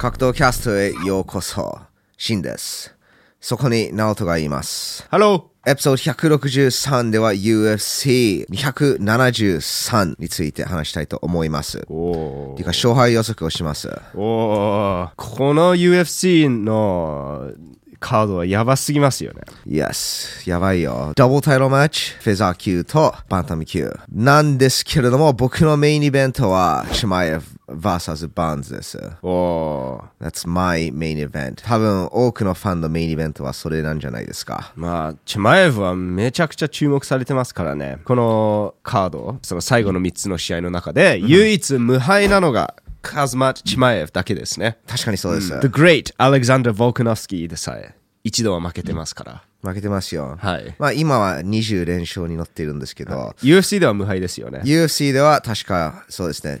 格闘キャストへようこそ。シンです。そこにナオトがいます。Hello! エピソード163では UFC273 について話したいと思います。おていうか、勝敗予測をします。おこの UFC のカードはやばすぎますよね。Yes。やばいよ。ダブルタイトルマッチ、フェザー級とバンタム級。なんですけれども、僕のメインイベントは、シマエフ vs バーンズです。お That's my main event. 多分、多くのファンのメインイベントはそれなんじゃないですか。まあ、チマエフはめちゃくちゃ注目されてますからね。このカード、その最後の3つの試合の中で、唯一無敗なのがカズマ・チマエフだけですね。確かにそうです。The Great Alexander Volkanovsky でさえ、一度は負けてますから。負けてますよ。はいまあ、今は20連勝に乗っているんですけど、UFC では無敗ですよね。UFC では確か、そうですね。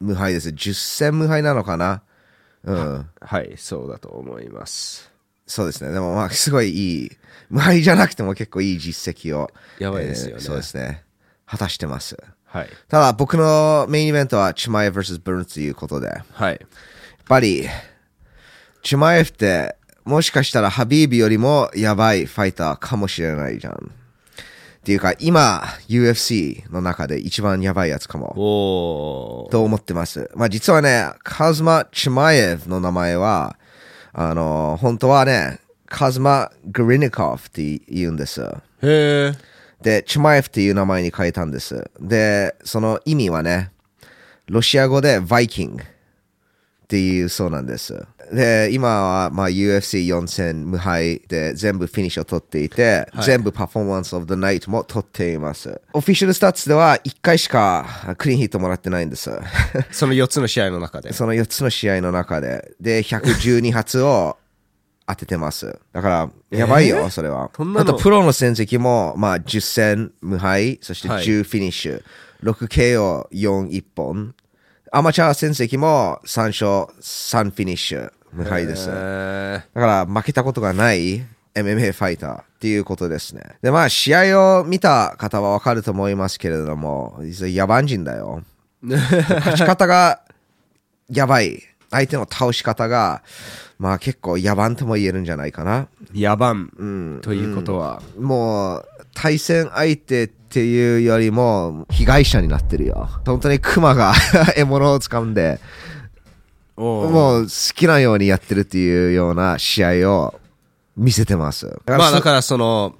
無敗です。10戦無敗なのかな？うん。はい、そうだと思います。そうですね。でもまあ、すごいいい。無敗じゃなくても結構いい実績を。やばいですよねえーそうですね。果たしてます。はい。ただ、僕のメインイベントは、チマエ vs ブルンということで、やっはい。ぱり、チマエフって、もしかしたらハビービよりもやばいファイターかもしれないじゃん。っていうか、今、UFC の中で一番やばいやつかも。と思ってます。まあ実はね、カズマ・チマエフの名前は、あの、本当はね、カズマ・グリニコフって言うんです。へー。で、チマエフっていう名前に変えたんです。で、その意味はね、ロシア語でバイキングっていうそうなんです。で、今はまあ UFC4 戦無敗で全部フィニッシュを取っていて、はい全部 Performance of the Night も取っています。 official stats では1回しかクリーンヒットもらってないんです。その4つの試合の中で。その4つの試合の中で、で、112発を当ててます。だから、やばいよ、えー？それは。あと、プロの戦績も、まあ、10戦無敗、そしてはい10フィニッシュ、6KO、4、1本。アマチュア戦績も3勝、3フィニッシュ、無敗です。へーだから、負けたことがない MMA ファイターっていうことですね。で、まあ、試合を見た方はわかると思いますけれども、野蛮人だよ。勝ち方がやばい。相手の倒し方が、まあ結構野蛮とも言えるんじゃないかな。野蛮ということは、もう、対戦相手っていうよりも、被害者になってるよ。本当にクマが 獲物を掴んで、もう好きなようにやってるっていうような試合を見せてます。まあだからその、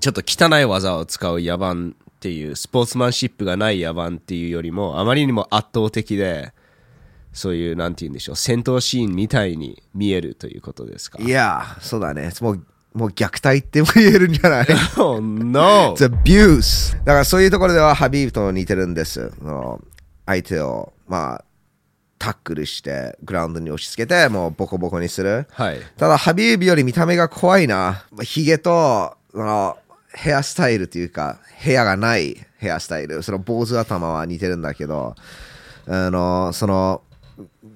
ちょっと汚い技を使う野蛮っていう、スポーツマンシップがない野蛮っていうよりも、あまりにも圧倒的で、そういう、なんて言うんでしょう、戦闘シーンみたいに見えるということですか？いや、そうだね。もう、もう虐待っても言えるんじゃない？Oh no! It's abuse! だからそういうところではハビーブと似てるんです。相手を、まあ、タックルして、グラウンドに押し付けて、もうボコボコにする。はい。ただ、ハビーブより見た目が怖いな。ヒゲと、その、ヘアスタイルというか、ヘアがないヘアスタイル。その坊主頭は似てるんだけど、あの、その、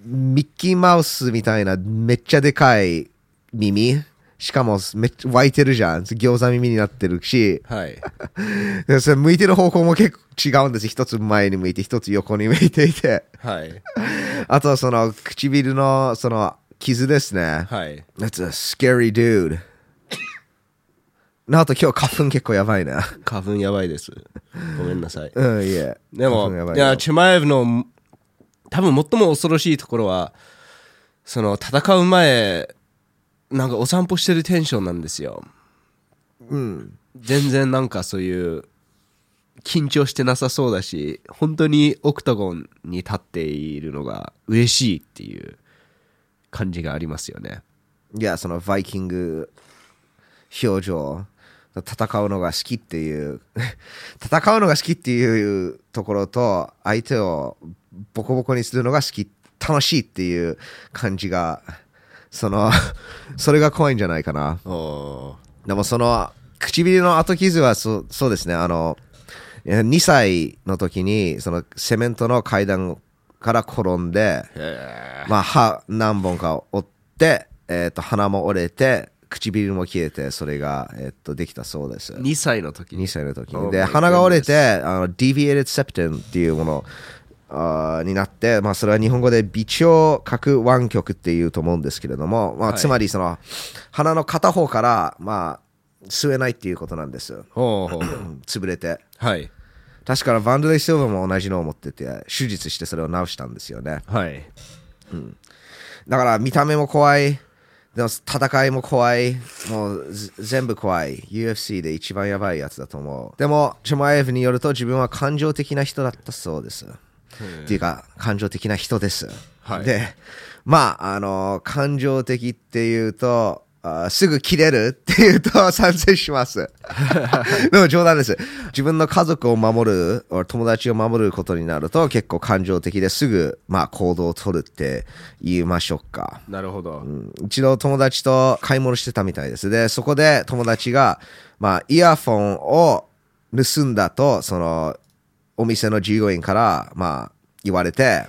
ミッキーマウスみたいなめっちゃでかい耳。しかもめっちゃ湧いてるじゃん。餃子耳になってるし、はい。でそれ向いてる方向も結構違うんです。一つ前に向いて、一つ横に向いていて。はい。あと、その唇のその傷ですね。はい。That's a scary dude. なおと今日花粉結構やばいな。花粉やばいです。ごめんなさい。うん、いえ。でも、いや、チュマエフの、多分最も恐ろしいところは、その、戦う前、なんかお散歩してるテンションなんですよ。うん。全然なんかそういう、緊張してなさそうだし、本当にオクタゴンに立っているのが嬉しいっていう感じがありますよね。いや、そのバイキング表情。戦うのが好きっていう 戦うのが好きっていうところと相手をボコボコにするのが好き楽しいっていう感じがその それが怖いんじゃないかな。おでもその唇の後傷はそそうですね。あの2歳の時にそのセメントの階段から転んで、まあ、歯何本か折って、えー、と鼻も折れて唇も切れてそれが、えー、とできたそうです。2歳の時に。2歳の時 Oh にで鼻が折れてあの deviated septum っていうものあーになって、まあ、それは日本語で微腸角湾曲っていうと思うんですけれども、まあ、はいつまりその鼻の片方から、まあ、吸えないっていうことなんです。ほうほううん 潰れて。はい確かバンドレイ・シルバーも同じのを持ってて、手術してそれを治したんですよね。はいだから見た目も怖い、でも戦いも怖い、もうず全部怖い。UFC で一番やばいやつだと思う。でも、チュマエフによると自分は感情的な人だったそうです。っていうか、感情的な人です。はいで、まあ、あの、感情的っていうと、あすぐ切れるっていうと 賛成します。でも冗談です。自分の家族を守る、友達を守ることになると結構感情的ですぐ、まあ、行動を取るって言いましょうか。なるほど、うん一度友達と買い物してたみたいです。で、そこで友達が、まあ、イヤフォンを盗んだと、その、お店の従業員から、まあ、言われて、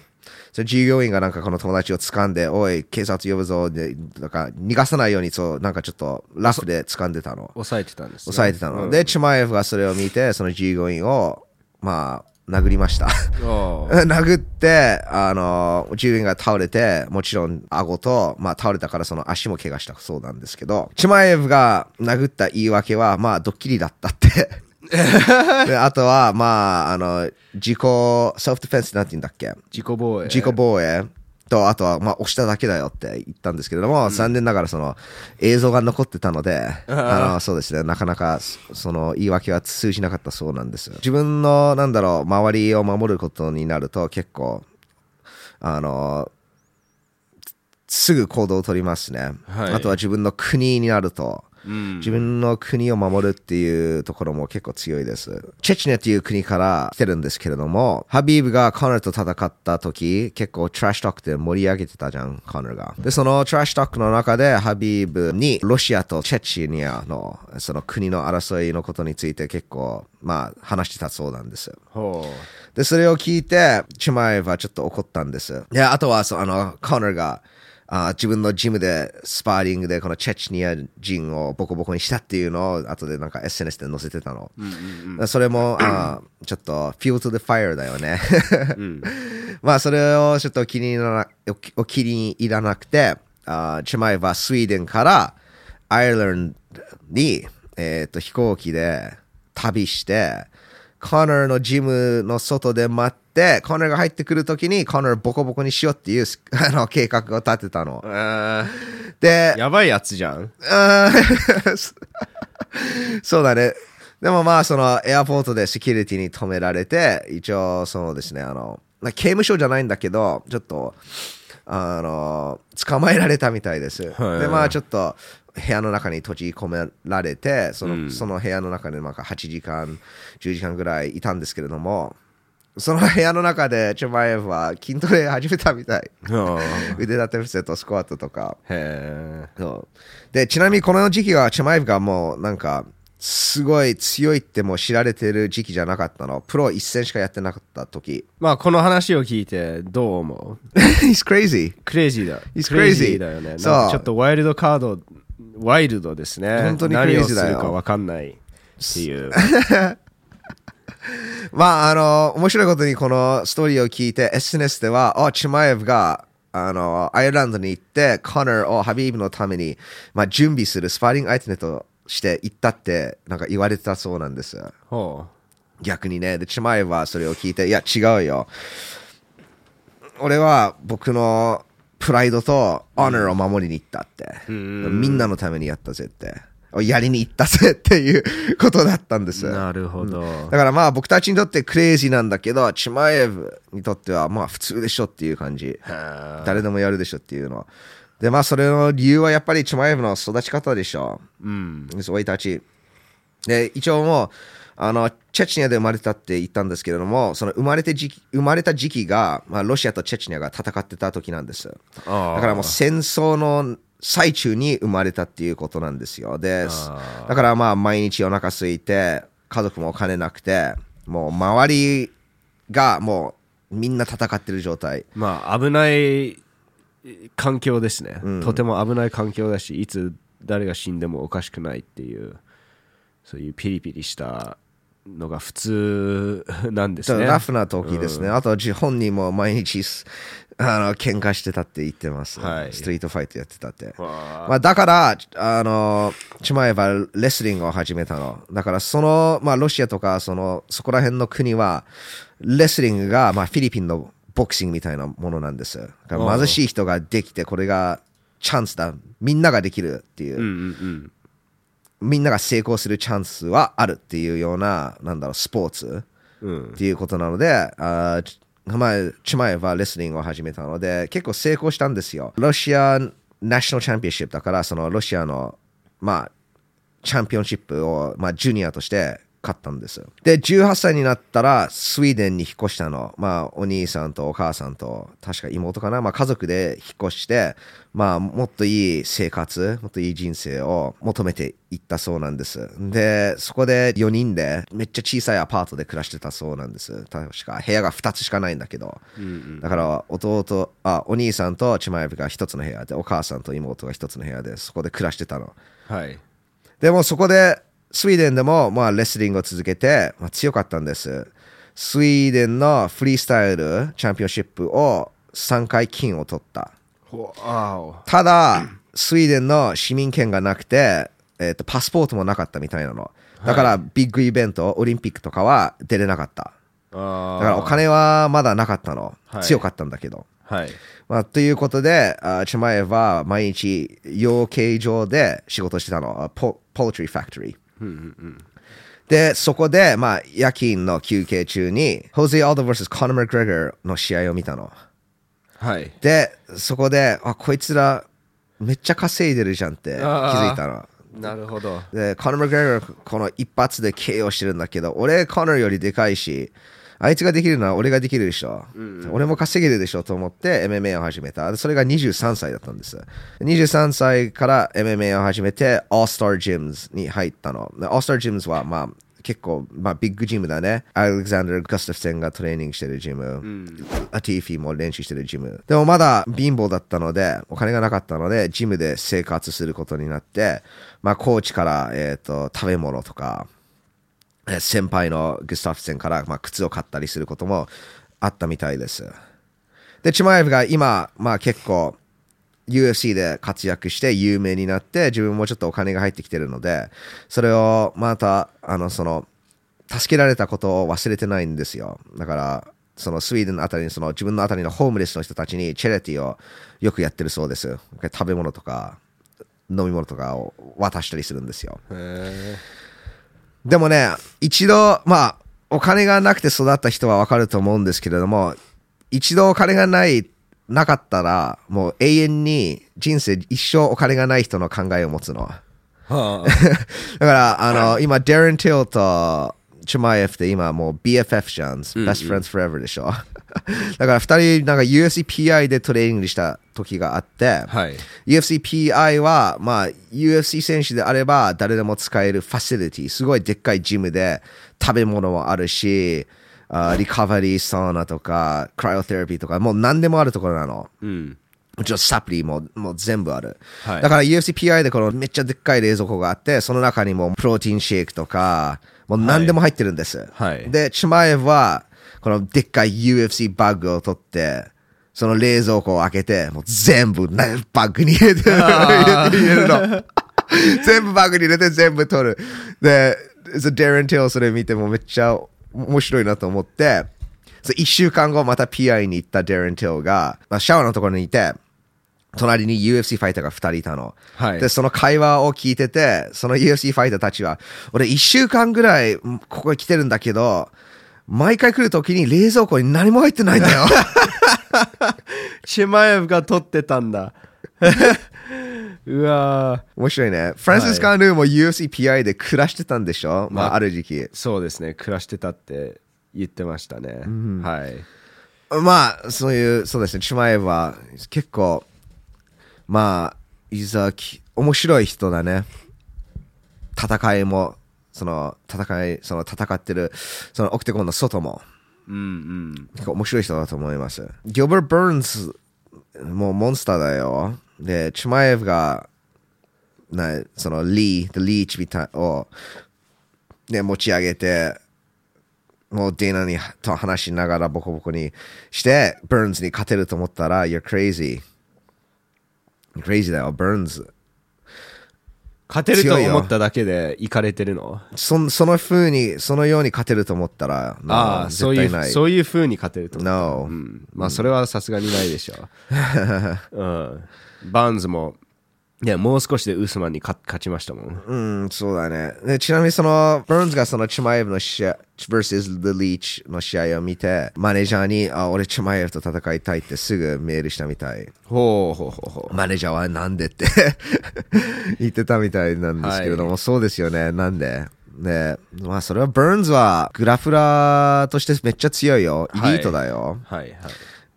その従業員がなんかこの友達を掴んで、おい、警察呼ぶぞ、で、なんか逃がさないように、そう、なんかちょっとラフで掴んでたの。抑えてたんです、ね、抑えてたの。うんで、チュマエフがそれを見て、その従業員を、まあ、殴りました。殴って、あの、従業員が倒れて、もちろん顎と、まあ倒れたからその足も怪我したそうなんですけど、チマエフが殴った言い訳は、まあドッキリだったって。であとは、まあ、あの、自己、セルフディフェンスなんて言うんだっけ？自己防衛。自己防衛。と、あとは、まあ、押しただけだよって言ったんですけれども、残念ながらその映像が残ってたので、あの、そうですね、なかなかそその言い訳は通じなかったそうなんです。自分の、なんだろう、周りを守ることになると結構、あの、すぐ行動を取りますね。はい。あとは自分の国になると、うん自分の国を守るっていうところも結構強いです。チェチネっていう国から来てるんですけれども、ハビーブがコナーと戦った時、結構トラッシュトークで盛り上げてたじゃん、コナーが。で、そのトラッシュトークの中でハビーブにロシアとチェチニアのその国の争いのことについて結構、まあ話してたそうなんです。ほで、それを聞いて、チュマエフはちょっと怒ったんです。で、あとは、そうあの、コナーが、あ自分のジムでスパーリングでこのチェチニア人をボコボコにしたっていうのを後でなんか SNS で載せてたの。それもあちょっと fuel to the fire だよね。まあそれをちょっと気になお気に入らなくて、あチュマエフはスウェーデンからアイルランドに、えー、と飛行機で旅して、コナーのジムの外で待って、コナーが入ってくるときにコナーボコボコにしようっていう あの計画を立てたのでー、やばいやつじゃん。そうだね。でもまあ、そのエアポートでセキュリティに止められて、一応、そのですね、あの、まあ刑務所じゃないんだけど、ちょっと、あの、捕まえられたみたいです。はいで、まあ、ちょっと、部屋の中に閉じ込められて、その,、その部屋の中でなんか8時間、10時間ぐらいいたんですけれども、その部屋の中でチョマエフは筋トレ始めたみたい。腕立て伏せとスクワットとか。へでちなみにこの時期はチェマイフがもうなんかすごい強いってもう知られてる時期じゃなかったのプロ一戦しかやってなかった時まあ、この話を聞いてどう思う？He's crazy クレイジーだ。He's クレイ crazy ジーだよね。そうちょっとワイルドカード、ワイルドですね。本当に何を crazy すだよるか分かんないっていう。まああの面白いことにこのストーリーを聞いて SNS ではあチェマイフがあのアイルランドに行ってコナーをハビーブのために、まあ、準備するスパーリング相手として行ったってなんか言われてたそうなんですほ逆にね。で、チマエはそれを聞いて、いや、違うよ。俺は僕のプライドとオナーを守りに行ったって。みんなのためにやったぜって。やりに行ったぜっていうことだったんです。なるほど。からまあ僕たちにとってクレイジーなんだけど、チマエブにとってはまあ普通でしょっていう感じ。は誰でもやるでしょっていうの。で、まあそれの理由はやっぱりチマエブの育ち方でしょ。うん。そういたち。で、一応もう、あの、チェチニアで生まれたって言ったんですけれども、その生まれて時期生まれた時期が、まあ、ロシアとチェチニアが戦ってた時なんです。だからもう戦争の最中に生まれたっていうことなんですよ。であ、だからまあ毎日お腹空いて、家族もお金なくて、もう周りがもうみんな戦ってる状態。まあ、危ない環境ですね、とても危ない環境だし、いつ誰が死んでもおかしくないっていう、そういうピリピリしたのが普通なんですね。ラフな時ですね。あと、じ本人も毎日す、あの、喧嘩してたって言ってます。はいストリートファイトやってたって。わまあ、だから、あの、チマエはレスリングを始めたの。だから、その、まあ、ロシアとか、その、そこら辺の国は、レスリングが、まあ、フィリピンのボクシングみたいなものなんです。貧しい人ができて、これがチャンスだ。みんなができるっていう。うんうんうん。みんなが成功するチャンスはあるっていうような、なんだろう、スポーツうんっていうことなので、あーちまあ、チマエはレスリングを始めたので、結構成功したんですよ。ロシアナショナルチャンピオンシップだから、そのロシアの、まあ、チャンピオンシップを、まあ、ジュニアとして勝ったんです。で、18歳になったら、スウェーデンに引っ越したの。まあ、お兄さんとお母さんと、確か妹かな。まあ、家族で引っ越して、まあ、もっといい生活、もっといい人生を求めていったそうなんです。で、そこで4人で、めっちゃ小さいアパートで暮らしてたそうなんです。確か、部屋が2つしかないんだけど。だから、弟、あ、お兄さんとチマエブが1つの部屋で、お母さんと妹が1つの部屋で、そこで暮らしてたの。はい。でもそこでスウェーデンでもまあレスリングを続けて、まあ、強かったんです。スウェーデンのフリースタイルチャンピオンシップを3回金を取った。ただ、スウェーデンの市民権がなくて、えっとパスポートもなかったみたいなの。だからビッグイベント、オリンピックとかは出れなかった。あだからお金はまだなかったの。はい強かったんだけど。はい。まあ、ということで、あチェマエは毎日養鶏場で仕事してたの。あポポルトリーファクトリー。で、そこで、まあ、夜勤の休憩中に、ホゼ・アルド vs コナー・マクグレガーの試合を見たの。はい。で、そこで、あ、こいつら、めっちゃ稼いでるじゃんって気づいたの。なるほど。で、コナー・マクグレガー、この一発で KO してるんだけど、俺、コナーよりでかいし、あいつができるのは俺ができるでしょ。俺も稼げるでしょと思って MMA を始めた。でそれが23歳だったんです。23歳から MMA を始めて、All Star Gyms に入ったの。で All Star Gyms は、まあ、結構、まあ、ビッグジムだね。アレクサンダー・ガスタフセンがトレーニングしてるジム。アティフィも練習してるジム。でもまだ貧乏だったので、お金がなかったので、ジムで生活することになって、まあ、コーチから、えっ、と、食べ物とか、えー先輩のグスタフセンから、まあ、靴を買ったりすることもあったみたいです。で、チマエフが今、まあ結構、UFC で活躍して有名になって、自分もちょっとお金が入ってきてるので、それをまた、あの、その、助けられたことを忘れてないんですよ。だから、そのスウェーデンのあたりに、その自分のあたりのホームレスの人たちにチェレティをよくやってるそうです。食べ物とか、飲み物とかを渡したりするんですよ。へでもね、一度、まあ、お金がなくて育った人はわかると思うんですけれども、一度お金がない、なかったら、もう永遠に人生一生お金がない人の考えを持つの。だから、あの、今、デレン・ティルとチュマエフって今もう BFF じゃん。Best Friends Forever でしょ。だから二人、なんか UFCPI でトレーニングした時があって、あ。はい。UFCPI は、まあ、UFC 選手であれば誰でも使えるファシリティ、すごいでっかいジムで食べ物もあるし、あリカバリーサウナとか、クライオテラピーとか、もう何でもあるところなの。うん。もちろんサプリももう全部ある。はいだから UFCPI でこのめっちゃでっかい冷蔵庫があって、その中にもプロテインシェイクとか、もう何でも入ってるんです。はいで、チマエフは、このでっかい UFC バッグを取って、その冷蔵庫を開けて、もう全部なバッグに入れて、入れるの。全部バッグに入れて全部取る。で、そデレン・ティルそれ見てもめっちゃ面白いなと思って、一週間後また PI に行ったデレン・ティルが、まあ、シャワーのところにいて、隣に UFC ファイターが2人いたの。はいで、その会話を聞いてて、その UFC ファイターたちは、俺1週間ぐらいここに来てるんだけど、毎回来るときに冷蔵庫に何も入ってないんだよ。チェマエフが取ってたんだ。うわー面白いね。フランシス・カーヌーも UFCPI で暮らしてたんでしょ？まあ、まあある時期。そうですね。暮らしてたって言ってましたね。はい。まあ、そういう、そうですね、チュマエは結構、まあ、いざき、面白い人だね。戦いも、その、戦い、その戦ってる、そのオクテゴンの外も、うんうん。結構面白い人だと思います。ギョブル・バーンズ、もうモンスターだよ。で、チュマエフが、なそのリー、リーチみたいを、ね、持ち上げて、もうディナにと話しながらボコボコにして、バーンズに勝てると思ったら、You're crazy. Crazy だよ、バーンズ。勝てると思っただけで行かれてるの？そその風に、そのように勝てると思ったら、ああ、そういう、絶対ない。そういう風に勝てると。No うん。まあ、それはさすがにないでしょう。うん。バーンズも、いや、もう少しでウスマンに勝勝ちましたもん。うん、そうだね。でちなみにその、バーンズがそのチマエブの試合、vs. The Leech の試合を見て、マネージャーに、あ、俺チマエブと戦いたいってすぐメールしたみたい。ほうほうほうほう。マネージャーはなんでって 言ってたみたいなんですけれども、そうですよね。なんで？で、まあそれはバーンズはグラフラーとしてめっちゃ強いよ。イリートだよ。はいはい。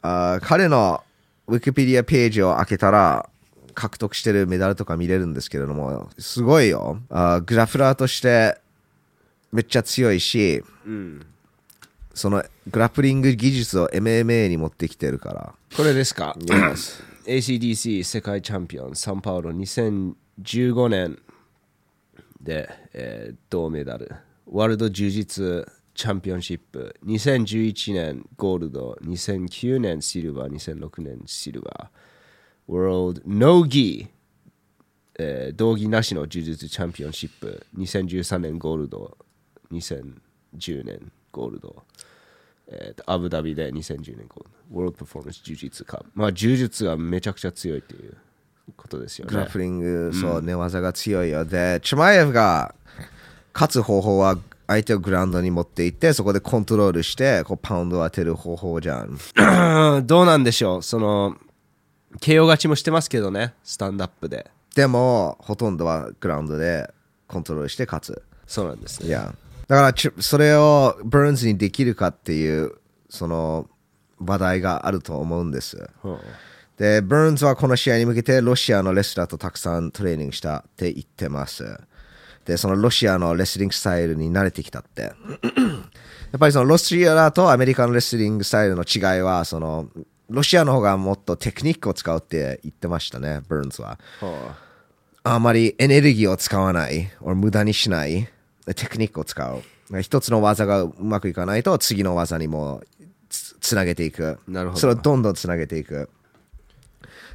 あー彼のウィキペディアページを開けたら獲得してるメダルとか見れるんですけれどもすごいよ。あーグラフラーとしてめっちゃ強いし、そのグラップリング技術を MMA に持ってきてるから。これですか？ACDC 世界チャンピオンサンパウロ2015年で、えー銅メダル。ワールド柔術チャンピオンシップ。2011年ゴールド。2009年シルバー。2006年シルバーワールドノーギー、えー道着なしの柔術チャンピオンシップ2013年ゴールド2010年ゴールドえーとアブダビで2010年ゴールドワールドパフォーマンス柔術カップまあ柔術がめちゃくちゃ強いっていうことですよねグラップリング、そう寝技が強いよでチュマエフが勝つ方法は相手をグラウンドに持っていってそこでコントロールしてこうパウンドを当てる方法じゃんどうなんでしょうその KO 勝ちもしてますけどねスタンドアップで。でもほとんどはグラウンドでコントロールして勝つ。そうなんですね。いや。だからちそれをバーンズにできるかっていうその話題があると思うんです。うん。でバーンズはこの試合に向けてロシアのレスラーとたくさんトレーニングしたって言ってます。でそのロシアのレスリングスタイルに慣れてきたって。やっぱりそのロシアとアメリカのレスリングスタイルの違いはそのロシアの方がもっとテクニックを使うって言ってましたねバーンズははあまりエネルギーを使わない、無駄にしない、テクニックを使う。一つの技がうまくいかないと、次の技にもつつなげていく。なるほどそれをどんどんつなげていく。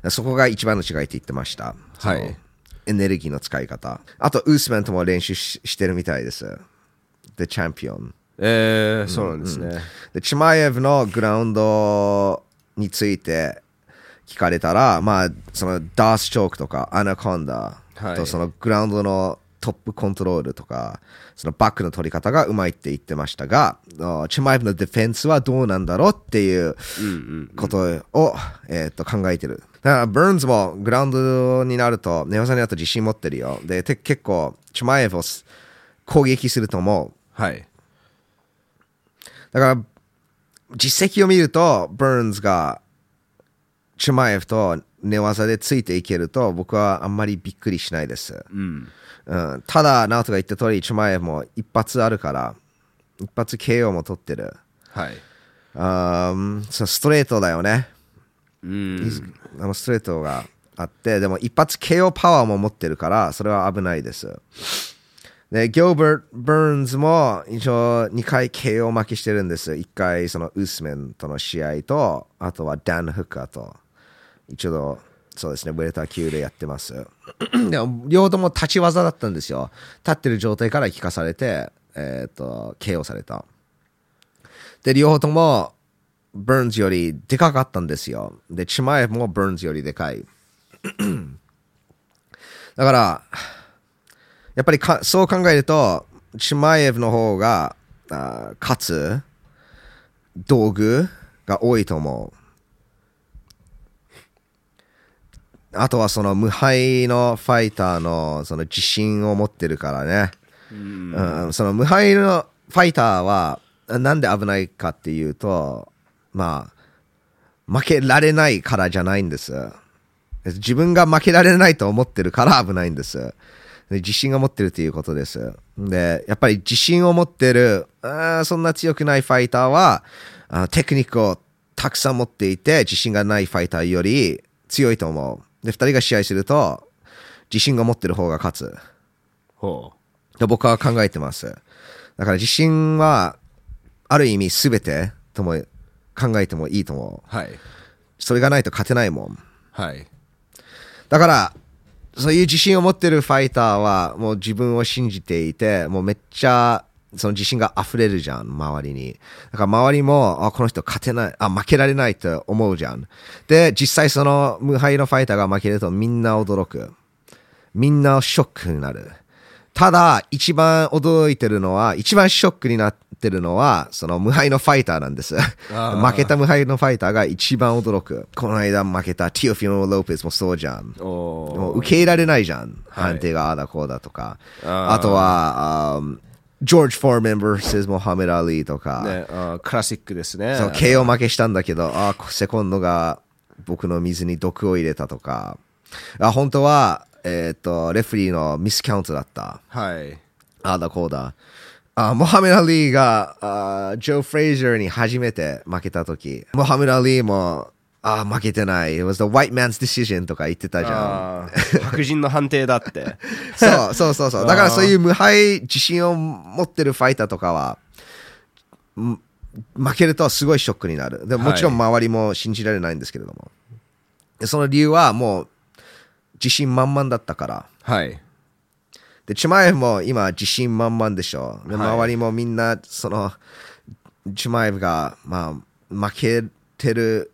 そこが一番の違いって言ってました。はいエネルギーの使い方。あと、ウースメントも練習ししてるみたいです。で、チャンピオン。えー、そうなんですね、で、チマエフのグラウンドについて聞かれたら、まあ、そのダースチョークとかアナコンダはいとそのグラウンドのトップコントロールとか、そのバックの取り方がうまいって言ってましたが、あチマエフのディフェンスはどうなんだろうっていうことを、えーっと考えてる。だから、バーンズもグラウンドになると、寝技になると自信持ってるよ。で、て結構、チマエフを攻撃すると思う。はいだから、実績を見ると、バーンズが、チュマエフと寝技でついていけると、僕はあんまりびっくりしないです。うんうん、ただ、ナオトが言った通り、チュマエフも一発あるから、一発 KO も取ってる。はいそうストレートだよね。うんあのストレートがあって、でも一発 KO パワーも持ってるから、それは危ないです。で、ギョーバート・バーンズも一応2回 KO 負けしてるんです。1回そのウスメンとの試合と、あとはダン・フッカーと、一度、そうですね、ブレター級でやってます。でも、両方とも立ち技だったんですよ。立ってる状態から聞かされて、えっ、と、KO された。で、両方とも、バーンズよりでかかったんですよ。で、チマエフもバーンズよりでかい。だから、やっぱりかそう考えると、チマエフの方が、勝つ道具が多いと思う。あとはその無敗のファイターのその自信を持ってるからね。うん、その無敗のファイターはなんで危ないかっていうと、まあ、負けられないからじゃないんです。自分が負けられないと思ってるから危ないんです。で自信が持ってるということです。で、やっぱり自信を持ってる、そんな強くないファイターは、あテクニックをたくさん持っていて、自信がないファイターより強いと思う。で、二人が試合すると、自信が持ってる方が勝つ。ほと僕は考えてます。だから自信はある意味全てとも考えてもいいと思う。はい。それがないと勝てないもん。はい。だから、そういう自信を持ってるファイターは、もう自分を信じていて、もうめっちゃ、その自信が溢れるじゃん、周りに。だから周りも、あ、この人勝てない、あ、負けられないと思うじゃん。で、実際その無敗のファイターが負けるとみんな驚く。みんなショックになる。ただ、一番驚いてるのは、一番ショックになってるのは、その無敗のファイターなんです。ー負けた無敗のファイターが一番驚く。この間負けたティオフィノ・ロペスもそうじゃん。おもーう受け入れられないじゃん。はい判定がああだこうだとか。あーあとは、ジョージ・フォーメン vs モハメド・アリーとか、ね、あークラシックですね。そう KO 負けしたんだけど、あーセコンドが僕の水に毒を入れたとか、あ本当は、えっ、と、レフェリーのミスカウントだった。はい。ああだこうだ。あモハメド・アリーがあジョー・フレイザーに初めて負けた時モハメド・アリーもあ負けてない。It was the white man's decision とか言ってたじゃん。白人の判定だって。そうそうそうそう。だからそういう無敗自信を持ってるファイターとかは、ん負けるとすごいショックになる。でももちろん周りも信じられないんですけれども。でその理由はもう自信満々だったから。はい。で、チュマエフも今自信満々でしょ。で、はい周りもみんな、その、チュマエフが、まあ、負けてる、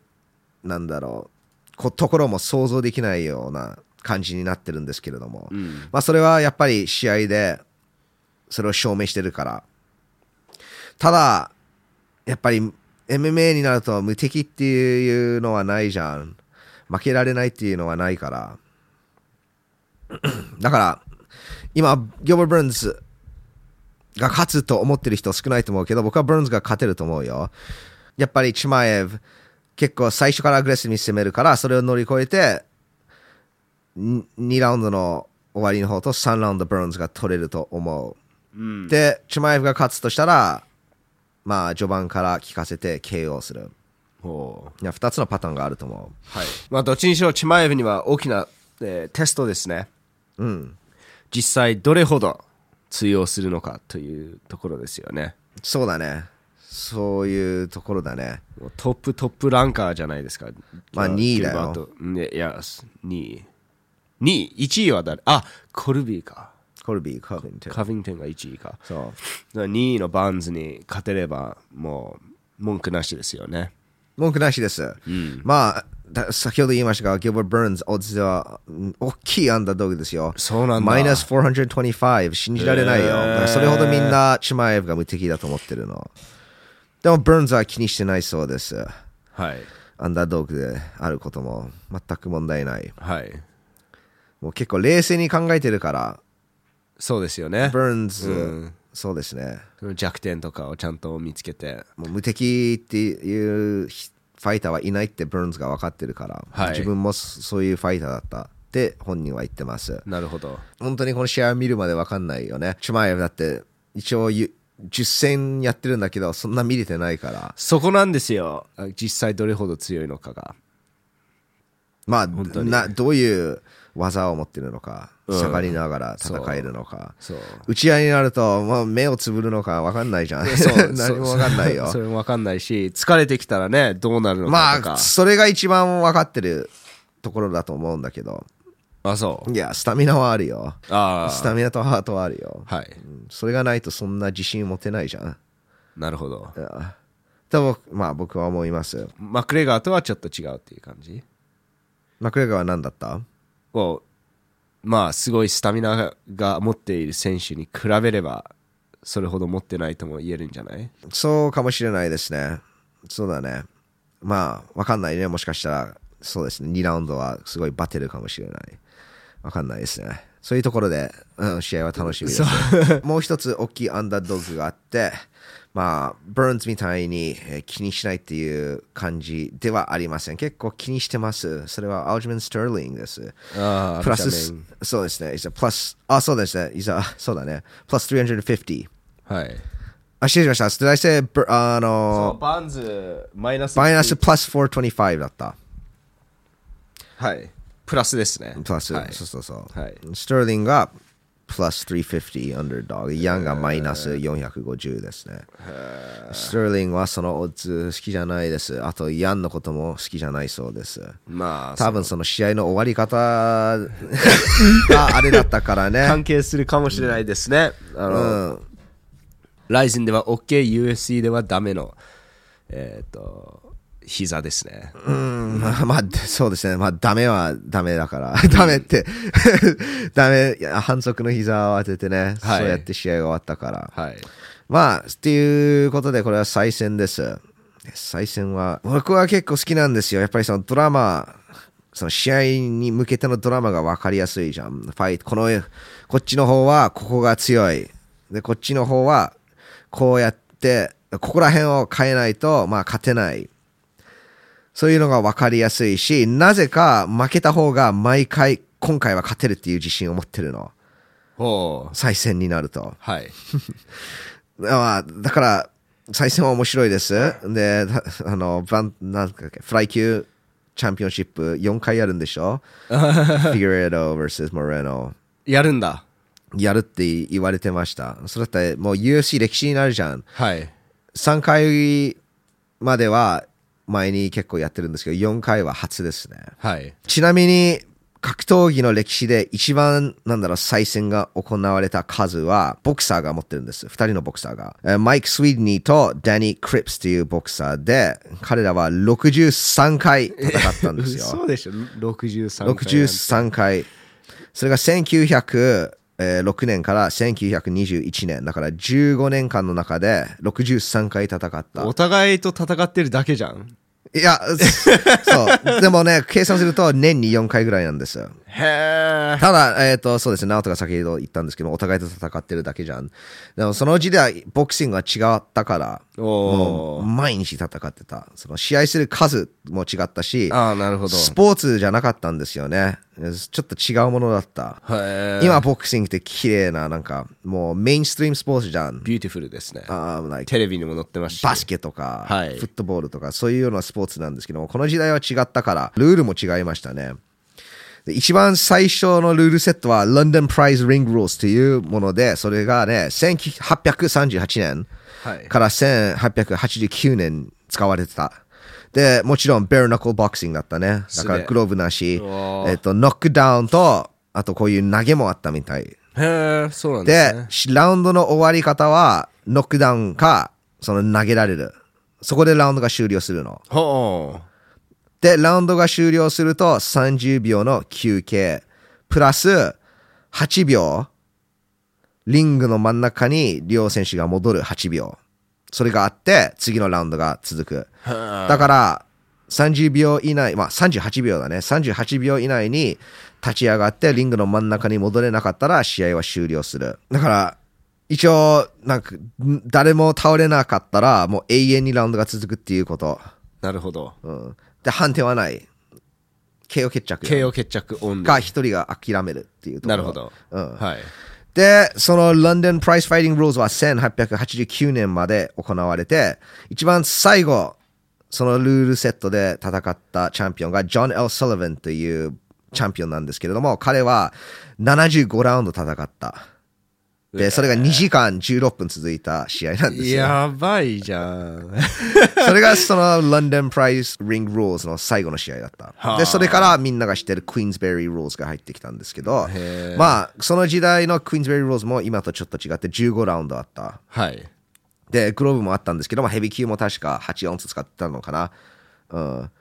なんだろう、こところも想像できないような感じになってるんですけれども。うん。まあ、それはやっぱり試合で、それを証明してるから。ただ、やっぱり MMA になると無敵っていうのはないじゃん。負けられないっていうのはないから。だから、今、ギョバー・ブーンズが勝つと思ってる人少ないと思うけど、僕はブーンズが勝てると思うよ。やっぱりチマエブ、結構最初からアグレッシブに攻めるから、それを乗り越えて、2ラウンドの終わりの方と3ラウンドブーンズが取れると思う。うん。で、チマエフが勝つとしたら、まあ、序盤から効かせて KO する。ほういや、2つのパターンがあると思はい。まあ、どっちにしろ、チマエフには大きな、えーテストですね。う。うん。実際、どれほど通用するのかというところですよね。そうだね。そういうところだね。トップトップランカーじゃないですか。まあ2位だよいや、2位。2位 ?1 位は誰？あ、コルビーか。コルビー、カービントン。カビントンが1位か。そう。だから2位のバーンズに勝てれば、もう文句なしですよね。文句なしです。まあ、だ先ほど言いましたが、ギルバー・ブーンズ、オッズではうん大きいアンダードッグですよ。そうなんだマイナス425、信じられないよ。へーそれほどみんなチマエフが無敵だと思ってるの。でも、ブーンズは気にしてないそうです。はい。アンダードッグであることも全く問題ない。はい。もう結構冷静に考えてるから、そうですよねブ。ーンズ、うんそうですね。弱点とかをちゃんと見つけて。もう無敵っていうファイターはいないってブーンズが分かってるから、はい自分もそういうファイターだったって本人は言ってます。なるほど。本当にこの試合を見るまで分かんないよね。チュマエフだって一応ゆ10戦やってるんだけど、そんな見れてないから。そこなんですよ。実際どれほど強いのかが。まあ、当になどういう技を持ってるのか、うん下がりながら戦えるのか。打ち合いになると、まあ、目をつぶるのか分かんないじゃん。そう 何も分かんないよそ。れも分かんないし、疲れてきたらね、どうなるのか。まあ、それが一番分かってるところだと思うんだけど。あ、そう。いや、スタミナはあるよ。あスタミナとハートはあるよ。あ。はい。うんそれがないとそんな自信持てないじゃん。なるほどと、まあ僕は思います。マクレガーとはちょっと違うっていう感じ？マクレガーは何だった？をまあすごいスタミナが持っている選手に比べればそれほど持ってないとも言えるんじゃない？そうかもしれないですね。そうだね。まあ、わかんないね。もしかしたら、そうですね。2ラウンドはすごいバテるかもしれない。わかんないですね。そういうところで、うん、試合は楽しみです。もう一つ大きいアンダードッグがあって、まあ、ブーンズみたいにえー気にしないっていう感じではありません。結構気にしてます。それはアルジメン・スターリングです。ああプラスそうですね。is a plus、あ、そうですね。is a そうだね。プラス350。はいあ、失礼しました。Did I say, ブあの、バーンズマイナスマイナスプラス425だった。はいプラスですねプラス、はいそうそうそう。はいスターリングがプ plus 350 underdog。ヤンがマイナス450ですね。スターリングはそのオッズ好きじゃないです。あと、ヤンのことも好きじゃないそうです。まあ、多分その試合の終わり方 があれだったからね。関係するかもしれないですね。あの、ライゼンでは OK、USC ではダメの、えっ、と、膝ですね。うん、まあ、まあ、そうですね。まあ、ダメはダメだから。ダメって、ダメ、いや反則の膝を当ててね、はいそうやって試合が終わったから。はい。まあ、っていうことで、これは再戦です。再戦は、僕は結構好きなんですよ。やっぱりそのドラマ、その試合に向けてのドラマが分かりやすいじゃん。ファイト、この、こっちの方はここが強い。で、こっちの方はこうやって、ここら辺を変えないと、まあ勝てない。そういうのが分かりやすいし、なぜか負けた方が毎回、今回は勝てるっていう自信を持ってるの。ほう。再戦になると。はい。ま あ、だから、再戦は面白いです。で、だあの、バン、なんか、フライ級チャンピオンシップ4回やるんでしょ？フィギュレード vs モレノ。やるんだ。やるって言われてました。それだってもう UFC 歴史になるじゃん。はい。3回までは前に結構やってるんですけど、4回は初ですね。はい。ちなみに、格闘技の歴史で一番、なんだろう、再戦が行われた数は、ボクサーが持ってるんです。二人のボクサーが。えーマイク・スウィードニーとダニー・クリプスというボクサーで、彼らは63回戦ったんですよ。そうでしょ ?63 回。63回。それが1906年から1921年。だから15年間の中で63回戦った。お互いと戦ってるだけじゃん。いや、そう。でもね、計算すると年に4回ぐらいなんですよ。へえ。ただ、えっ、と、そうですね、直人が先ほど言ったんですけど、お互いと戦ってるだけじゃん。でも、その時代、ボクシングは違ったから、もう、毎日戦ってた。その、試合する数も違ったし、ああ、なるほど。スポーツじゃなかったんですよね。ちょっと違うものだった。今、ボクシングって綺麗な、なんか、もう、メインストリームスポーツじゃん。ビューティフルですね。あー like テレビにも載ってますし。バスケとか、はいフットボールとか、そういうようなスポーツなんですけども、この時代は違ったから、ルールも違いましたね。で一番最初のルールセットは London Prize Ring Rules というもので、それがね、1838年はい。から1889年使われてた。で、もちろん、ベアナックルボクシングだったね。だからグローブなしえっと、ノックダウンと、あとこういう投げもあったみたい。へえ、そうなんですね。で、ラウンドの終わり方は、ノックダウンか、その投げられる。そこでラウンドが終了するの。ほで、ラウンドが終了すると30秒の休憩、プラス8秒、リングの真ん中に両選手が戻る8秒。それがあって、次のラウンドが続く。だから、30秒以内、まあ38秒だね。38秒以内に立ち上がってリングの真ん中に戻れなかったら試合は終了する。だから、一応、なんか、ん誰も倒れなかったらもう永遠にラウンドが続くっていうこと。なるほど。うん。で、判定はない。KO 決着。KO 決着オンリーか一人が諦めるっていうところ。なるほど。うん。はい。で、その London Prize Fighting Rules は1889年まで行われて、一番最後、そのルールセットで戦ったチャンピオンがジョン・ L・ サリバンというチャンピオンなんですけれども、彼は75ラウンド戦った。で、それが2時間16分続いた試合なんですよ。やばいじゃん。それがその London Prize Ring Rules の最後の試合だった。はあで、それからみんなが知ってる Queensberry Rules が入ってきたんですけどまあ、その時代の Queensberry Rules も今とちょっと違って15ラウンドあった。はい。で、グローブもあったんですけど、まあ、ヘビー級も確か8オンス使ってたのかな。うん。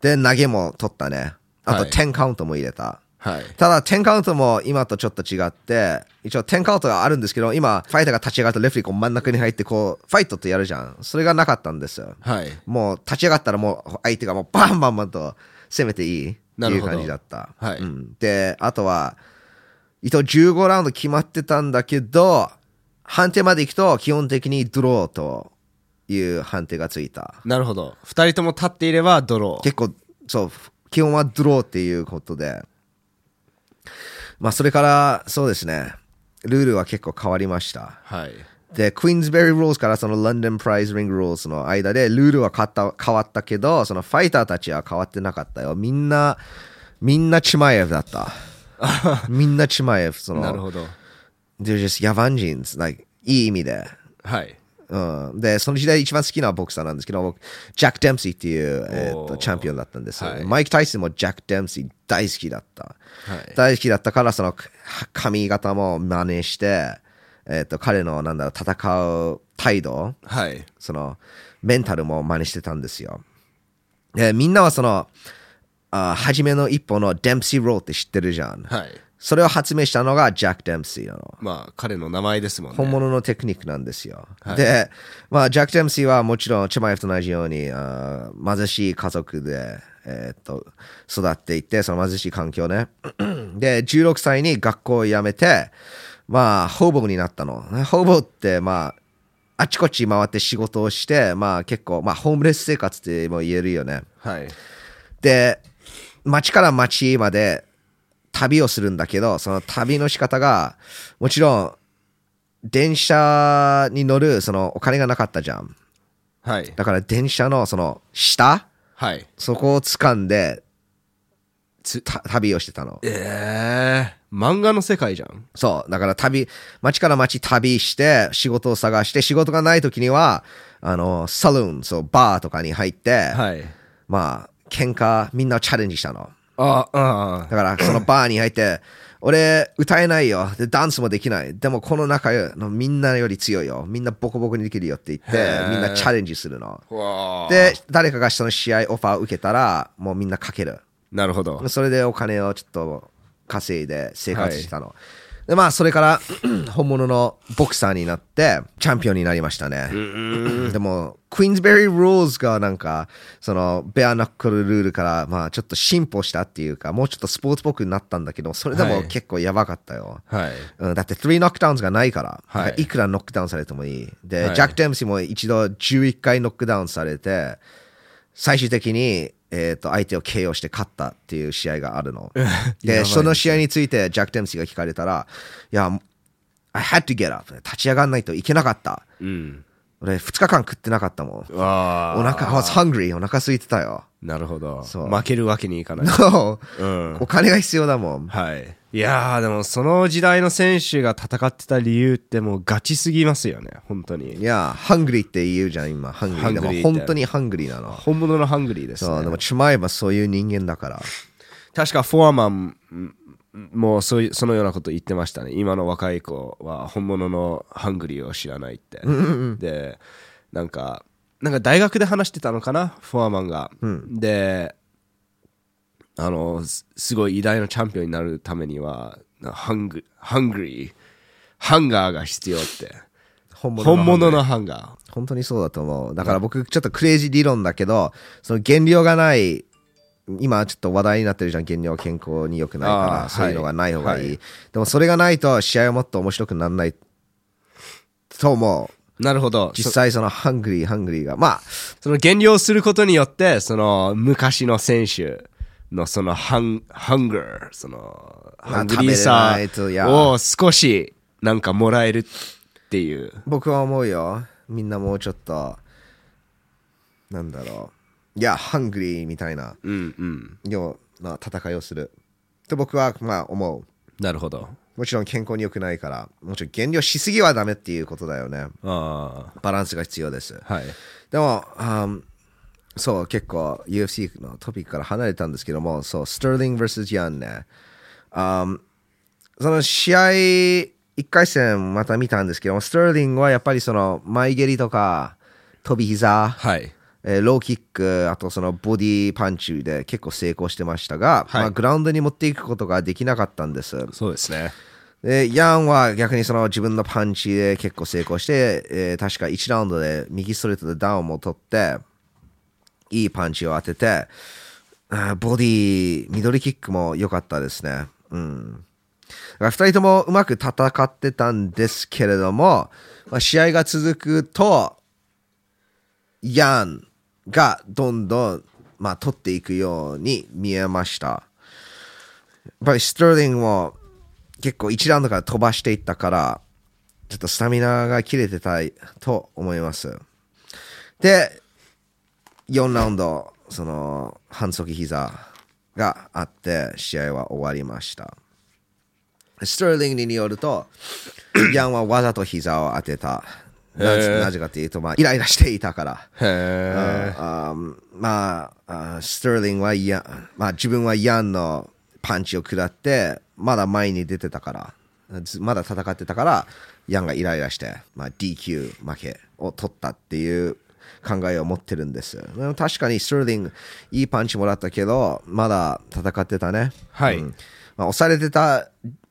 で、投げも取ったね。あとはい10カウントも入れた。はい。ただ、10カウントも今とちょっと違って、一応10カウントがあるんですけど、今、ファイターが立ち上がるとレフェリーこう真ん中に入ってこう、ファイトってやるじゃん。それがなかったんですよ。はい。もう立ち上がったらもう相手がもうバンバンバンと攻めていいっていう感じだった。はいうんで、あとは、一応15ラウンド決まってたんだけど、判定まで行くと基本的にドローという判定がついた。なるほど。二人とも立っていればドロー。結構、そう、基本はドローっていうことで。まあ、それから、そうですね、ルールは結構変わりました。はい。で、クイーンズベリー・ルールズからその London Prize Ring Rules の間でルールは変わった変わったけど、そのファイターたちは変わってなかったよ。みんな、みんなチマエフだった。みんなチマエフ。そのなるほど。they're just 野蛮人、like いい意味で。はい。うん、で、その時代一番好きなボクサーなんですけど、僕ジャック・デンプシーっていう、えーっとチャンピオンだったんです、はいマイク・タイソンもジャック・デンプシー大好きだった。はい大好きだったから、そのか髪型も真似して、えーっと彼のなんだろう戦う態度、はい。そのメンタルも真似してたんですよ。で、みんなはその、あ初めの一歩のデンプシー・ローって知ってるじゃん。はい。それを発明したのがジャック・デンプシーなの。まあ、彼の名前ですもんね。本物のテクニックなんですよ。はいで、まあ、ジャック・デンプシーはもちろん、チマエフと同じように、あー貧しい家族で、えーっと、育っていって、その貧しい環境ね。で、16歳に学校を辞めて、まあ、ホーボーになったの。ホーボーって、まあ、あちこち回って仕事をして、まあ結構、まあホームレス生活っても言えるよね。はい。で、町から町まで旅をするんだけど、その旅の仕方が、もちろん、電車に乗るそのお金がなかったじゃん。はい。だから電車のその下、はい。そこを掴んで旅をしてたの。ええ漫画の世界じゃん。そう。だから旅、町から町旅して、仕事を探して、仕事がない時には、あの、サルーン、そう、バーとかに入って、はい。まあ、喧嘩、みんなチャレンジしたの。あ、あだから、そのバーに入って、俺、歌えないよ。で、ダンスもできない。でも、この中のみんなより強いよ。みんなボコボコにできるよって言っへてー、みんなチャレンジするの。で、誰かがその試合オファーを受けたら、もうみんなかける。なるほど。それでお金をちょっと稼いで生活したの。で、まあ、それから、本物のボクサーになって、チャンピオンになりましたね。でも、クイーンズベリー・ルールズがなんか、その、ベアナックルルールから、まあ、ちょっと進歩したっていうか、もうちょっとスポーツっぽくなったんだけど、それでもはい結構やばかったよ。はい。うん、だって3 knockdowns がないから、はいいくらノックダウンされてもいい。で、はいジャック・デンプシーも一度11回ノックダウンされて、最終的に、えー、と相手を KO して勝ったっていう試合があるの。で、その試合についてジャック・デンプシーが聞かれたら、いや、I had to get up. 立ち上がらないといけなかった。うん。俺、2日間食ってなかったもん。お腹、I was hungry. お腹空いてたよ。なるほど。そう負けるわけにいかない。No うん。お金が必要だもん。はい。いやー、でもその時代の選手が戦ってた理由ってもうガチすぎますよね。本当いに。や、ハングリーって言うじゃん、今。ハングリー。でも本当にハングリーなの。本物のハングリーですそう、でね。も、チマエフはそういう人間だから。確かフォアマンんもうそういうそのようなこと言ってましたね。今の若い子は本物のハングリーを知らないって。で、なんか、なんか大学で話してたのかな、フォアマンが。で、あの、すすごい偉大なチャンピオンになるためには、ハングハングリー、 hunger が必要って。本本物の hunger。本当にそうだと思う。だから僕、ちょっとクレイジー理論だけど、その減量がない、今ちょっと話題になってるじゃん、減量は健康に良くないから、そういうのがない方がいい。はいでもそれがないと試合はもっと面白くならないと思う。なるほど。実際そのハングリー、ハングリーが。まあ、その減量することによって、その昔の選手のそのハン、 hunger、その、まあハングリーさを少しなんかもらえるっていう。僕は思うよ。みんなもうちょっと、なんだろう。いや、ハングリーみたいなうんうん。ような戦いをする。と僕はまあ思う。なるほど。もちろん健康に良くないから、もちろん減量しすぎはダメっていうことだよね。あバランスが必要です。あ。はい。でも、あーそう、結構 UFC のトピックから離れたんですけども、そう、スターリング vs ヤンね。あーその試合、1回戦また見たんですけども、スターリングはやっぱりその前蹴りとか、飛び膝、はい。えーローキック、あとそのボディパンチで結構成功してましたが、はいまあ、グラウンドに持っていくことができなかったんです。そうですね。で、ヤンは逆にその自分のパンチで結構成功して、えー確か1ラウンドで右ストレートでダウンも取って、いいパンチを当てて、ボディ、ミドルキックも良かったですね。うん。だから2人ともうまく戦ってたんですけれども、まあ、試合が続くと、ヤンがどんどん、まあ、取っていくように見えました。やっぱりスターリングも結構1ラウンドから飛ばしていったから、ちょっとスタミナが切れてたいと思います。で、4ラウンド、その、反則膝があって、試合は終わりました。スターリングによると、ヤンはわざと膝を当てた。なぜかというと、まあ、イライラしていたから。へあまあ、あスターリングはヤン、まあ、自分はヤンのパンチを食らって、まだ前に出てたから、ずまだ戦ってたから、ヤンがイライラして、まあ、DQ 負けを取ったっていう考えを持ってるんです。確かにスターリング、いいパンチもらったけど、まだ戦ってたね。はいうんまあ、押されてた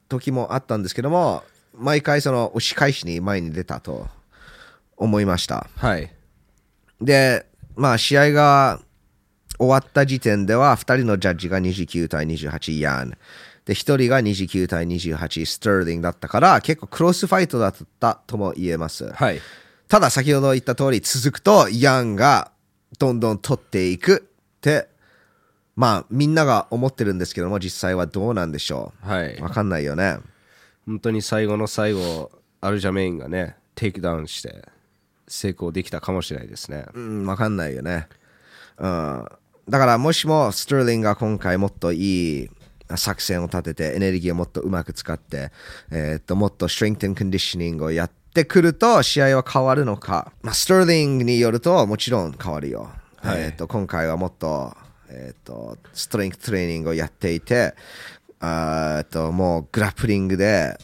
時もあったんですけども、毎回その押し返しに前に出たと思いました。はい。で、まあ、試合が終わった時点では、2人のジャッジが29対28ヤン。で、1人が29対28スターリングだったから、結構クロスファイトだったとも言えます。はい。ただ、先ほど言った通り、続くと、ヤンがどんどん取っていくって、まあ、みんなが思ってるんですけども、実際はどうなんでしょはい。う。わかんないよね。本当に最後の最後、アルジャメインがね、テイクダウンして、成功できたかもしれないですね。うん、わかんないよね。うん。だから、もしもスターリングが今回もっといい作戦を立てて、エネルギーをもっとうまく使って、えーっと、もっとストレング and コンディショニングをやってくると、試合は変わるのか。まあ、スターリングによると、もちろん変わるよ。はいえーっと、今回はもっと、えーっと、ストレングトレーニングをやっていて、あと、もうグラップリングで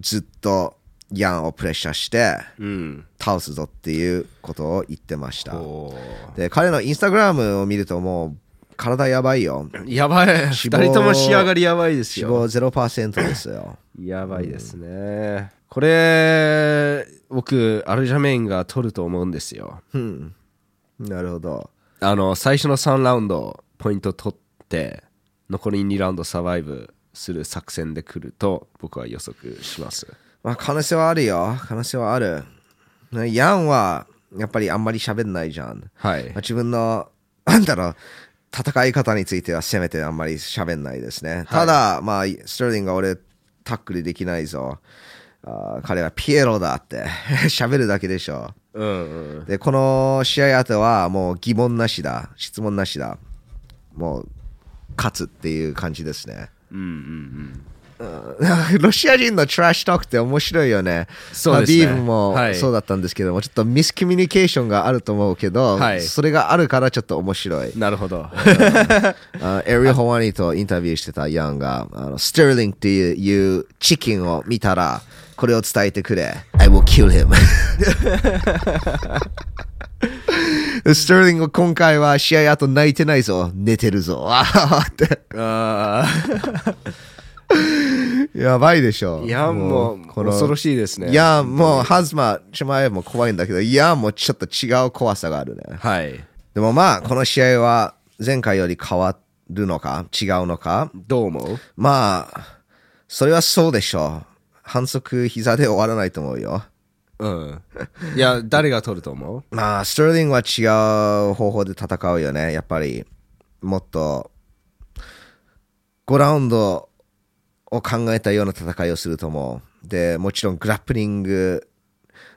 ずっとヤンをプレッシャーして、うん。倒すぞっていうことを言ってました。おで、彼のインスタグラムを見るともう体やばいよ。ーやばい。二人とも仕上がりやばいです脂よ。肪0%ですよ。やばいですね。これ、僕、アルジャメインが取ると思うんですよ。うん。なるほど。あの、最初の3ラウンド、ポイント取って、残り2ラウンドサバイブする作戦で来ると、僕は予測します。まあ可能性はあるよ。可能性はある。ねヤンはやっぱりあんまり喋んないじゃん。はいまあ、。自分の、なんだろう、戦い方についてはせめてあんまり喋んないですね。ただ、まあ、スターリングが俺、タックルできないぞ。あー彼はピエロだって 喋るだけでしょ。うんうん。で、この試合後はもう疑問なしだ。質問なしだ。もう、勝つっていう感じですね。うんうんうん。ロシア人のトラッシュトークって面白いよね。そうですねハビーブもはいそうだったんですけども、ちょっとミスコミュニケーションがあると思うけど、はいそれがあるからちょっと面白い。なるほど。あエリア・ホワニとインタビューしてたヤンが、あのスターリングっていうチキンを見たら、これを伝えてくれ。I will kill him. スターリング今回は試合後泣いてないぞ。寝てるぞ。あーって。あやばいでしょ。あ、いや、もう、この恐ろしいですね。いや、もう、ハズマ、シュマエも怖いんだけど、いや、もうちょっと違う怖さがあるね。はい。でもまあ、この試合は前回より変わるのか、違うのか？どう思う？まあ、それはそうでしょう。反則膝で終わらないと思うよ。うん。いや、誰が取ると思う？まあ、スターリングは違う方法で戦うよね。やっぱり、もっと、5ラウンドを考えたような戦いをすると思う。で、もちろんグラップリング、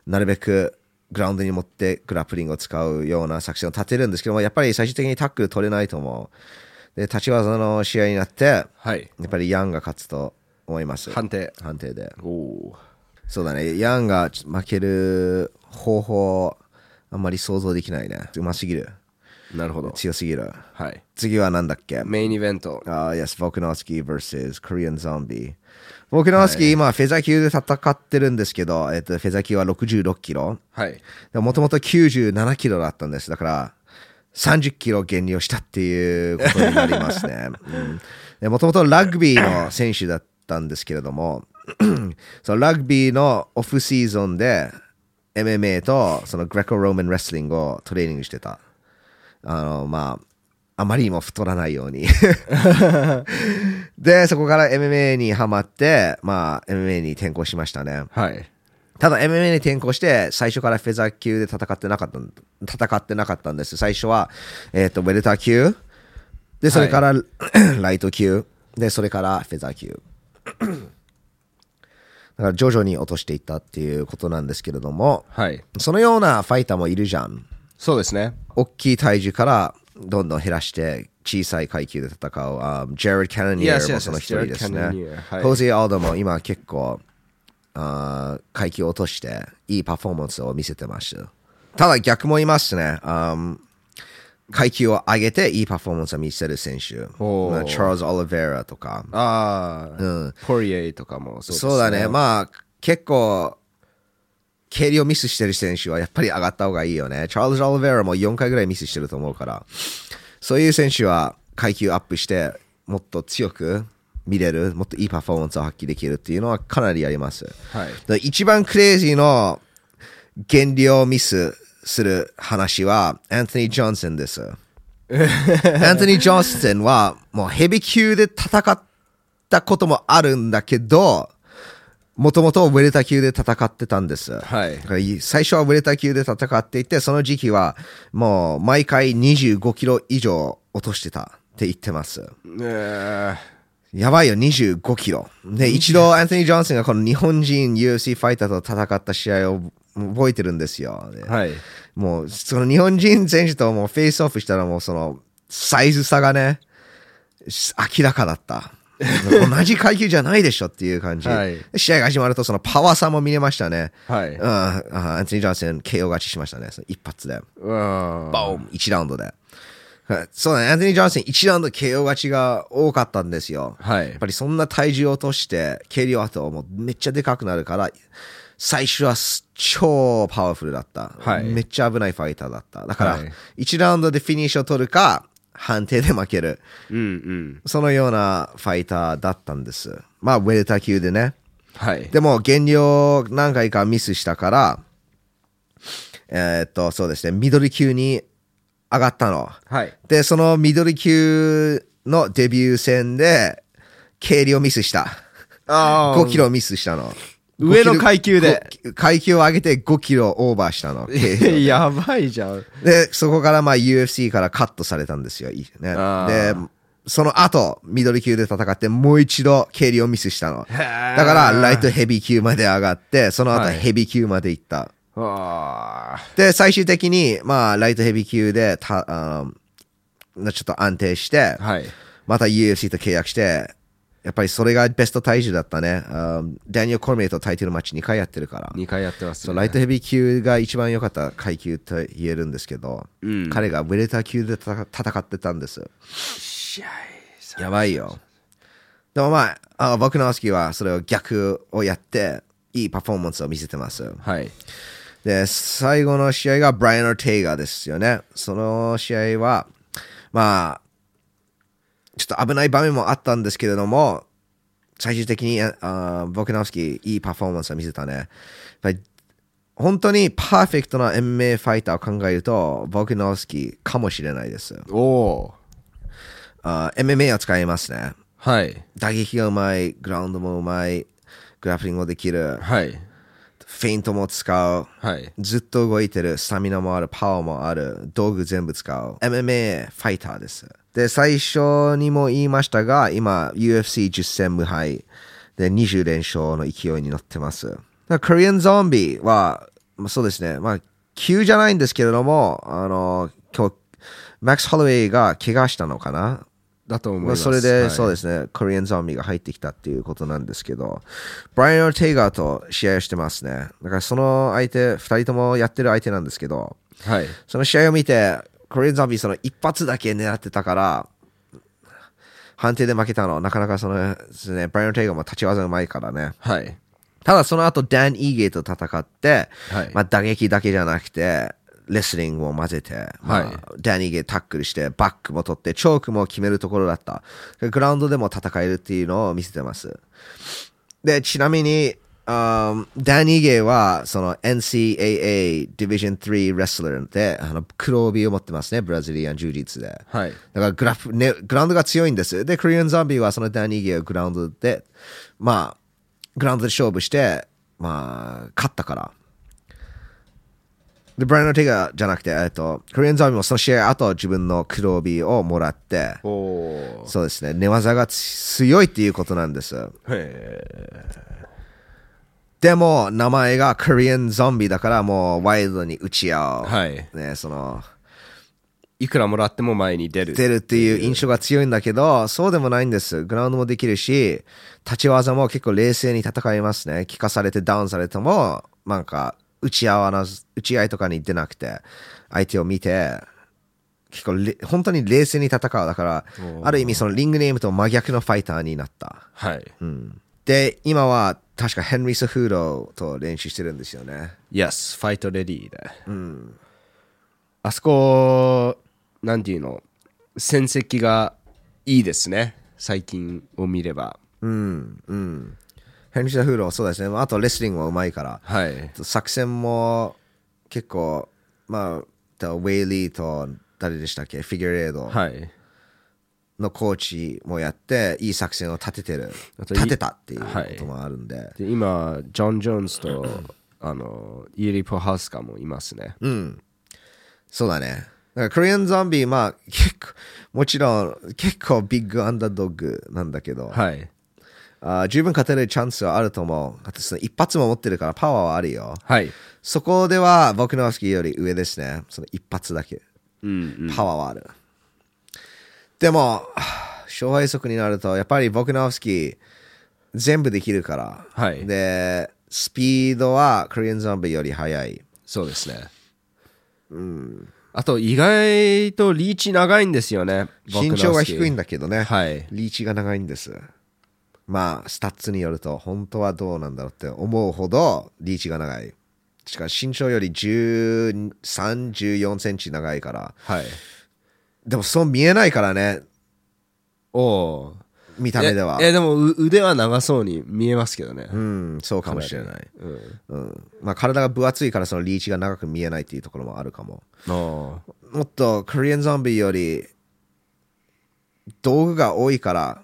なるべくグラウンドに持ってグラップリングを使うような作戦を立てるんですけども、やっぱり最終的にタックル取れないと思う。で、立ち技の試合になって、はい。やっぱりヤンが勝つと思います。判定。判定で。そうだね。ヤンが負ける方法、あんまり想像できないね。うますぎる。ー。なるほど。強すぎる。はい。次はなんだっけ？メインイベント。ああ、yes, Volkanovski vs. Korean Zombie。ボクノフスキー、今、フェザー級で戦ってるんですけど、えっと、フェザー級は66キロ。はい。もともと97キロだったんです。だから、30キロ減量したっていうことになりますね。もともとラグビーの選手だったんですけれども、そのラグビーのオフシーズンで MMA とそのグレコローマンレスリングをトレーニングしてた。あの、まあ、あまりにも太らないように。で、そこから MMA にハマって、まあ、MMA に転向しましたね。はい。ただ MMA に転向して、最初からフェザー級で戦ってなかったん、戦ってなかったんです。最初は、えっ、と、ウェルター級。で、それから、ライト級。で、それからフェザー級。だから徐々に落としていったっていうことなんですけれども、はい。そのようなファイターもいるじゃん。そうですね。大きい体重からどんどん減らして小さい階級で戦う、あジェレッド・キャノニアもその一人ですね。ホーゼ・アルドも今結構あー階級を落としていいパフォーマンスを見せてました。ただ逆もいますね。あー階級を上げていいパフォーマンスを見せる選手。チャールズ・オリベラとか。ああ、ポリエとかもそうですそうだね。まあ、結構、蹴りをミスしてる選手はやっぱり上がった方がいいよね。チャールズ・オリベラも4回ぐらいミスしてると思うから、そういう選手は階級アップして、もっと強く見れる、もっといいパフォーマンスを発揮できるっていうのはかなりあります。はい。で一番クレイジーの減量ミスする話は、アントニー・ジョンソンです。アントニー・ジョンソンはもうヘビー級で戦ったこともあるんだけど、もともとウェルタ級で戦ってたんです。はい最初はウェルタ級で戦っていて、その時期はもう毎回25キロ以上落としてたって言ってます。えやばいよ、25キロ。で、一度、アントニー・ジョンソンがこの日本人 UFC ファイターと戦った試合を覚えてるんですよ。はい。もう、その日本人選手ともうフェイスオフしたらもうその、サイズ差がね、明らかだった。同じ階級じゃないでしょっていう感じ。はい試合が始まるとそのパワー差も見れましたね。はいうん、あアントニー・ジョンソン KO 勝ちしましたね。その一発で。うわーボーン !1 ラウンドで。はいそうだね。アントニー・ジョンソン1ラウンド KO 勝ちが多かったんですよ。はいやっぱりそんな体重を落として、蹴りを後もうめっちゃでかくなるから、最初はす超パワフルだった。はいめっちゃ危ないファイターだった。だからはい、1ラウンドでフィニッシュを取るか、判定で負ける。うんうん。そのようなファイターだったんです。まあ、ウェルター級でね。はい。でも、減量何回かミスしたから、えーっと、そうですね、ミドル級に上がったの。はい。で、そのミドル級のデビュー戦で、経理をミスした。あー5キロミスしたの。上の階級で5キロ階級を上げて5キロオーバーしたの。やばいじゃん。で、そこからまあ UFC からカットされたんですよ。いね、あでー、その後、ミドル級で戦って、もう一度経理をミスしたの。だーから、ライトヘビー級まで上がって、その後はいヘビー級まで行った。あで、最終的に、まあ、ライトヘビー級でた、あーちょっと安定してー、はい。また UFC と契約して、やっぱりそれがベスト体重だったね。ダニエル・コルメイとタイトルマッチ2回やってるから。2回やってます、そうライトヘビー級が一番良かった階級と言えるんですけど、うん彼がウェルター級で戦戦ってたんです。やばいよ。でもまあ、あ僕のスキーはそれを逆をやって、いいパフォーマンスを見せてます。はい。で、最後の試合がブライアン・オルテイガですよね。その試合は、まあ、ちょっと危ない場面もあったんですけれども、最終的にあボクナウスキーいいパフォーマンスを見せたね。本当にパーフェクトな MMA ファイターを考えると、ボクナウスキーかもしれないです。お MMA を使いますね。はい。打撃がうまい、グラウンドもうまい、グラップリングもできる、はい。フェイントも使う。はい。ずっと動いてる、スタミナもある、パワーもある、道具全部使う。MMA ファイターです。で、最初にも言いましたが、今、UFC10 戦無敗で20連勝の勢いに乗ってます。コリアンゾンビは、まあ、そうですね、まあ、急じゃないんですけれども、あの、今日、マックス・ホロウェイが怪我したのかな？だと思います。それで、そうす。ですね、コリアンゾンビが入ってきたっていうことなんですけど、ブライアン・テイガーと試合をしてますね。だからその相手、二人ともやってる相手なんですけど、はい。その試合を見て、コリアンゾンビその一発だけ狙ってたから、判定で負けたの。なかなかその、ですね、ブライアン・テイガーも立ち技うまいからね。はい。ただその後、ダン・イーゲーと戦って、はいまあ打撃だけじゃなくて、レスリングも混ぜて、まあはいダン・イーゲータックルして、バックも取って、チョークも決めるところだった。グラウンドでも戦えるっていうのを見せてます。で、ちなみに、あーダン・イーゲーは、その NCAA Division 3レスラーで、あの黒帯を持ってますね、ブラジリアン柔術で。はい。だからグラフ、ね、グラウンドが強いんです。で、コリアンゾンビはそのダニーゲーをグラウンドで、まあ、グラウンドで勝負して、まあ、勝ったから。で、ブライアン・オルテイガじゃなくて、えっと、コリアンゾンビもその試合後自分の黒帯をもらって、そうですね、寝技が強いっていうことなんです。へでも、名前がコリアンゾンビだからもうワイルドに打ち合う。はいね、その、いくらもらっても前に出る。出るっていう印象が強いんだけど、そうでもないんです。グラウンドもできるし、立ち技も結構冷静に戦いますね。聞かされてダウンされても、なんか、打ち合わなず、打ち合いとかに出なくて、相手を見て、結構れ、本当に冷静に戦う。だから、ある意味そのリングネームと真逆のファイターになった。はい。うん。で、今は確かヘンリー・スフードと練習してるんですよね。Yes, ファイトレディーで。あそこ、なんていうの、戦績がいいですね。最近を見れば。うん、うん。ヘンリー・スフード、そうですね。あとレスリングもうまいから。はい。作戦も結構、まあ、ウェイリーと誰でしたっけ？フィギュアレードはい。のコーチもやって、いい作戦を立ててる。立てたっていうこともあるんで。で今、ジョン・ジョーンズと、あの、イーリー・ポハウスカもいますね。うん。そうだね。だからコリアンゾンビ、まあ、結構、もちろん、結構ビッグアンダードッグなんだけど、はい。あー十分勝てるチャンスはあると思う。その一発も持ってるからパワーはあるよ。はい。そこでは、ボクノフスキーより上ですね。その一発だけ。うん、うん。パワーはある。でも、勝敗速になると、やっぱりボクノフスキー、全部できるから。はいで、スピードはコリアンゾンビより速い。そうですね。あと、意外とリーチ長いんですよね。身長が低いんだ。だけどね。はい。リーチが長いんです。まあ、スタッツによると、本当はどうなんだろうって思うほど、リーチが長い。しかし身長より13、14センチ長いから。はい。でもそう見えないからね、おお。見た目ではえ、。えでもう腕は長そうに見えますけどね。うん、そうかもしれない。うん。うん。まあ、体が分厚いからそのリーチが長く見えないっていうところもあるかも。おもっとコリアンゾンビより道具が多いから、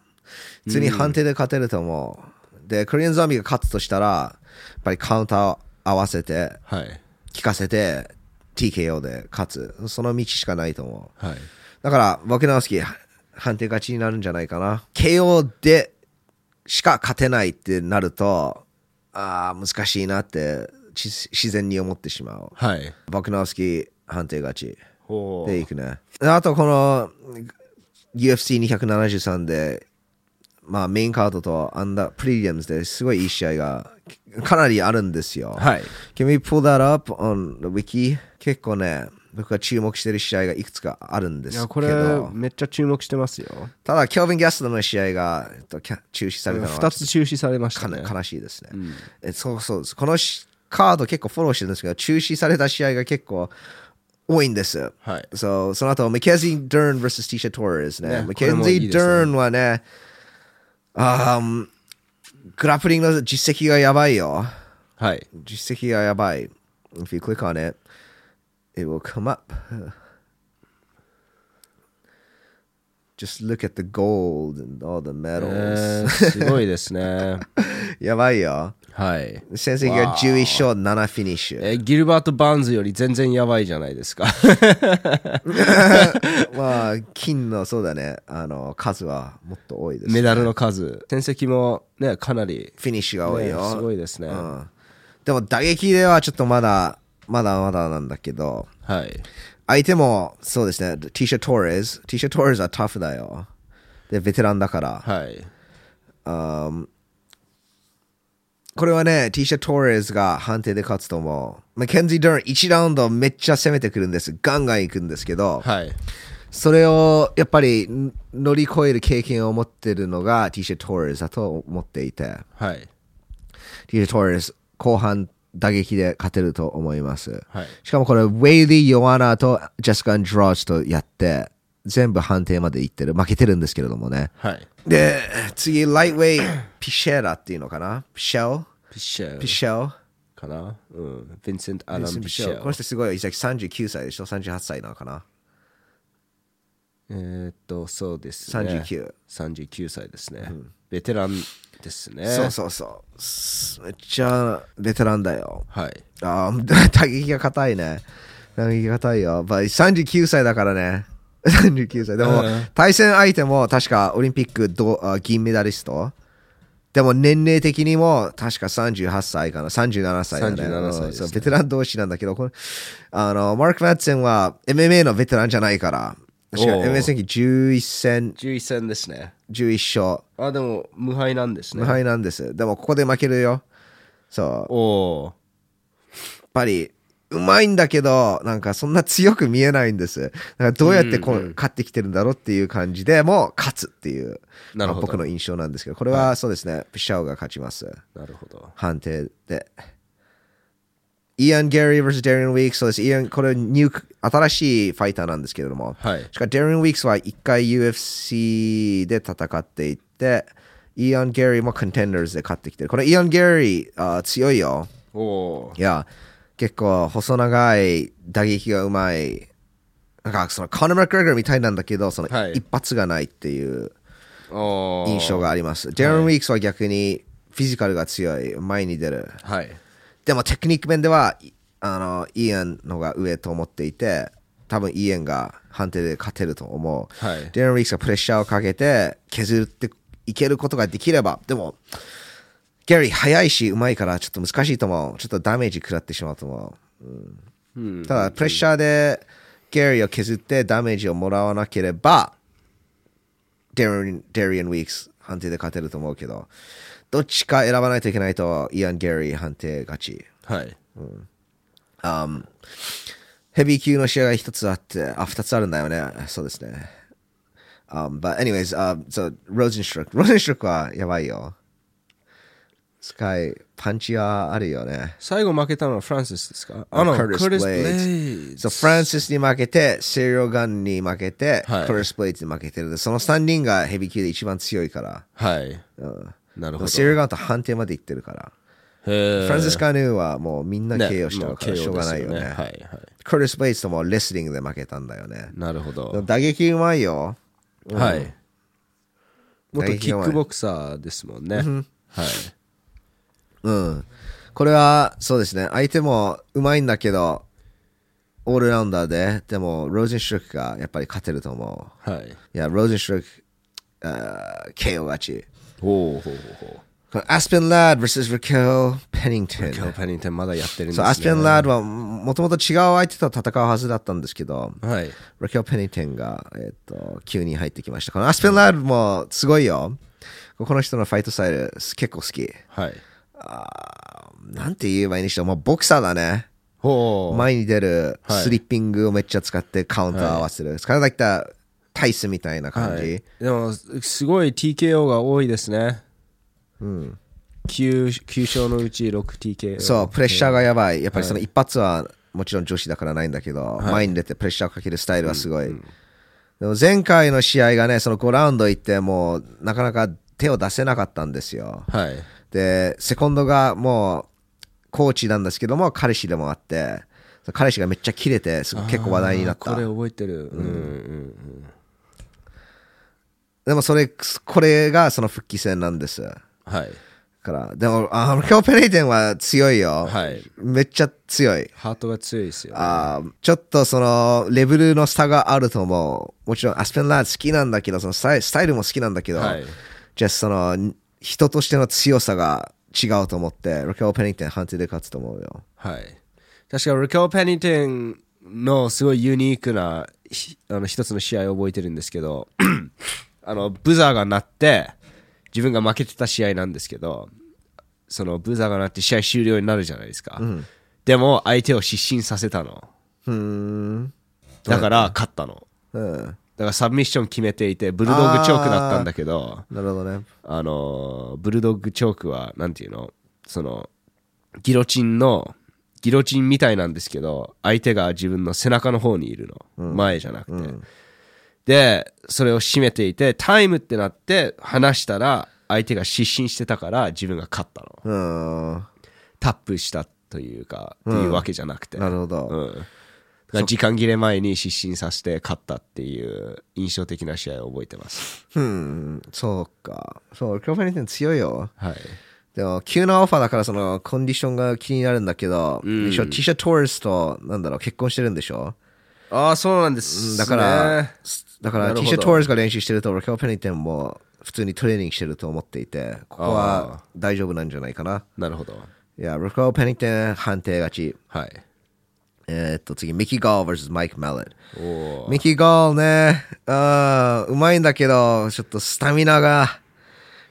普通に判定で勝てると思う。で、コリアンゾンビが勝つとしたら、やっぱりカウンターを合わせて、はい。効かせて、TKO で勝つ。その道しかないと思う。はい。だから、僕の好き、判定勝ちになるんじゃないかな。KO でしか勝てないってなると、ああ、難しいなってち自然に思ってしまう。はい。僕の好き、判定勝ち。おでいくね。あとこの UFC273 で、まあメインカードとアンダープレリアムズですごいいい試合がかなりあるんですよ。はい。Can we pull that up on the wiki? 結構ね、僕が注目してる試合がいくつかあるんですいや、けこれど、、めっちゃ注目してますよ。ただ、キャルビン・ギャストの試合がえっと中止されたのは二つ中止されましたかね。な悲しいですね、えそうそうです。このしカード結構フォローしてるんですけど、中止された試合が結構多いんです。はいそうその後、マケジー・ダーン vs. ティシャ・トーレスね。ねマケジー・ダーンはね、あーグラップリングの実績がやばいよ。はい。実績がやばい。If you click on it, it will come up. Just look at the gold and all the え medals. ーすごいですね。やばいよ。 はい。成績が11勝7フィニッシュ。えーギルバート・バーンズより全然やばいじゃないですか。まあ、金の、そうだね、あの、数はもっと多いです、メダルの数。戦績もね、かなり、フィニッシュが多いねよ。すごいですね。うん。でも、打撃ではちょっとまだ、まだまだなんだけど、はい。相手も、そうですね、ティシャ・トーレス。ティシャ・トーレスはタフだよ。で、ベテランだから。はい。うんこれはね、ティシャ・トーレスが判定で勝つと思う。マッケンジー・ダーン1ラウンドめっちゃ攻めてくるんです。ガンガン行くんですけど、はい。それをやっぱりん乗り越える経験を持ってるのがティシャ・トーレスだと思っていて、はい。ティシャ・トーレス後半打撃で勝てると思います。はい。しかもこれ、ウェイリー・ヨアナとジェスカ・アンドローチとやって、全部判定までいってる。負けてるんですけれどもね。はい。で、次、ライトウェイ・ピシェラっていうのかな？ピシェルピッシェルピシェルかなうん。ヴィンセント・アラン・ピッシこのェル。人すごい、39歳でしょ ?38 歳なのかな？えーっと、そうですね。39。39歳ですね。ベテランですね。そうそうそうす。めっちゃベテランだよ。はい。あー 打撃が硬いね。打撃が硬いよ。まあ39歳だからね。39歳。でもうん、対戦相手も確かオリンピック銀メダリスト？でも年齢的にも確か38歳かな、37歳だね。37歳ねうんそうベテラン同士なんだけど、これあの、マーク・マッツェンは MMA のベテランじゃないから、確か MMA 戦記11戦、11戦ですね。11勝、あ、でも、無敗なんですね。無敗なんです。でもここで負けるよ。そう。やっおおぱり、うまいんだけど、なんかそんな強く見えないんです。だからどうやってこう、勝ってきてるんだろうっていう感じでもう勝つっていう、なるほどまあ僕の印象なんですけど、これはそうですね、ピシャオが勝ちます。ー。なるほど。判定で。イアン・ギャリー vs デリアン・ウィークス、そうです。イアン、これニューク、新しいファイターなんですけれども、はいしかもデリアン・ウィークスは一回 UFC で戦っていって、イアン・ギャリーもコンテンダーズで勝ってきてる。このイアン・ギャリー、あー強いよ。おおいや、結構細長い、打撃がうまい。なんかそのコナー・マクレガーみたいなんだけど、そのはい一発がないっていう印象があります。デリアン・ウィークスは逆にフィジカルが強い、前に出る。はい。でもテクニック面では、いあの、イアンのが上と思っていて、多分イアンが判定で勝てると思う。はいデラン・ウィークスがプレッシャーをかけて削っていけることができれば、でも、ギャリー速いし上手いからちょっと難しいと思う。ちょっとダメージ食らってしまうと思う。うんただ、プレッシャーでギャリーを削ってダメージをもらわなければ、デリアン・デリアン・ウィークス判定で勝てると思うけど、どっちか選ばないといけないと、イアン・ギャリー判定勝ち。はい。Um, ヘビー級の試合が一つあって、あ、二つあるんだよね。そうですね。Um, but anyways, uh, so, ローゼンシュルク。ローゼンシュルクはやばいよ。スカイ、パンチはあるよね。最後負けたのはフランシスですか？あの、カーティスブレイズブレイズ So, フランシスに負けて、セリオガンに負けて、はいカーティス・ブレイズに負けてる。その3人がヘビー級で一番強いから。はい。うんなるほど。セリオガンと判定まで行ってるから。フランシス・カヌーはもうみんなね KO しちゃうからもしょうがないよね。ですはいはい。カーティス・ブレイズともレスリングで負けたんだよね。なるほど。打撃うまいよ。はい。元キックボクサーですもんね。はい。うん。これは、そうですね。相手もうまいんだけど、オールラウンダーで、でも、ローゼンシュルクがやっぱり勝てると思はい。う。いや、ローゼンシュルク、あー KO 勝ち。ほうほうほうほこのアスペン・ラッド vs ラケル・ペニントン。う。今日ペニンテンまだやってるんですそう、ね。アスペン・ラッドはもともと違う相手と戦うはずだったんですけど、はい。ラケル・ペニントンが、えっと、急に入ってきました。このアスペン・ラッドもすごいよ。この人のファイトスタイル結構好き。はい。あーなんて言えばいいんでしょう。もうボクサーだね。ほう。前に出るはいスリッピングをめっちゃ使ってカウンター合わせる。体だったタイスみたいな感じ。はい、でも、すごい TKO が多いですね。うん、9, 9勝のうち 6TKO。そう、プレッシャーがやばい。やっぱりその一発はもちろん女子だからないんだけど、はい前に出てプレッシャーをかけるスタイルはすごい。でも前回の試合がね、その5ラウンド行ってもうなかなか手を出せなかったんですよ。はい。で、セコンドがもうコーチなんですけども、彼氏でもあって、彼氏がめっちゃキレて、すごい結構話題になったこれ。覚えてる。うんうんうん。でもそれ、これがその復帰戦なんです。はい。から、でも、あの、今日ペレイテンは強いよ。はい。めっちゃ強い。ハートが強いですよ、ね。あーちょっとその、レベルの差があると思う。もちろん、アスペンラード好きなんだけど、そのスタイルスタイルも好きなんだけど、はいじゃあその、人としての強さが違うと思って、ロケオ・ペニンテン判定で勝つと思うよ。はい。確か、リカオ・ペニンテンのすごいユニークなひあの一つの試合を覚えてるんですけど、あの、ブザーが鳴って、自分が負けてた試合なんですけど、そのブザーが鳴って試合終了になるじゃないですか。でも、相手を失神させたの。うーん。だから、勝ったの。うん。だからサブミッション決めていて、ブルドッグチョークだったんだけど、なるほどね。あの、ブルドッグチョークは、なんていうの？その、ギロチンの、ギロチンみたいなんですけど、相手が自分の背中の方にいるの。前じゃなくて。で、それを締めていて、タイムってなって、離したら、相手が失神してたから、自分が勝ったの。うーん。タップしたというか、っていうわけじゃなくて。なるほど。時間切れ前に失神させて勝ったっていう印象的な試合を覚えてます。うん。そうか。そう、ロケオ・ペニンテン強いよ。はい。でも、急なオファーだから、その、コンディションが気になるんだけど、んでしょ？ティシャ・トーレスと、なんだろう、結婚してるんでしょ？ああ、そうなんです、だから、だから、ティシャ・トーレスが練習してると、ロケオ・ペニンテンも、普通にトレーニングしてると思っていて、ここは大丈夫なんじゃないかな。なるほど。いや、ロコー・ペニントン判定勝ち。はい。えーっと、次、ミキ・ガール vs マイク・マレット。ミキ・ガールね、あーうまいんだけど、ちょっとスタミナが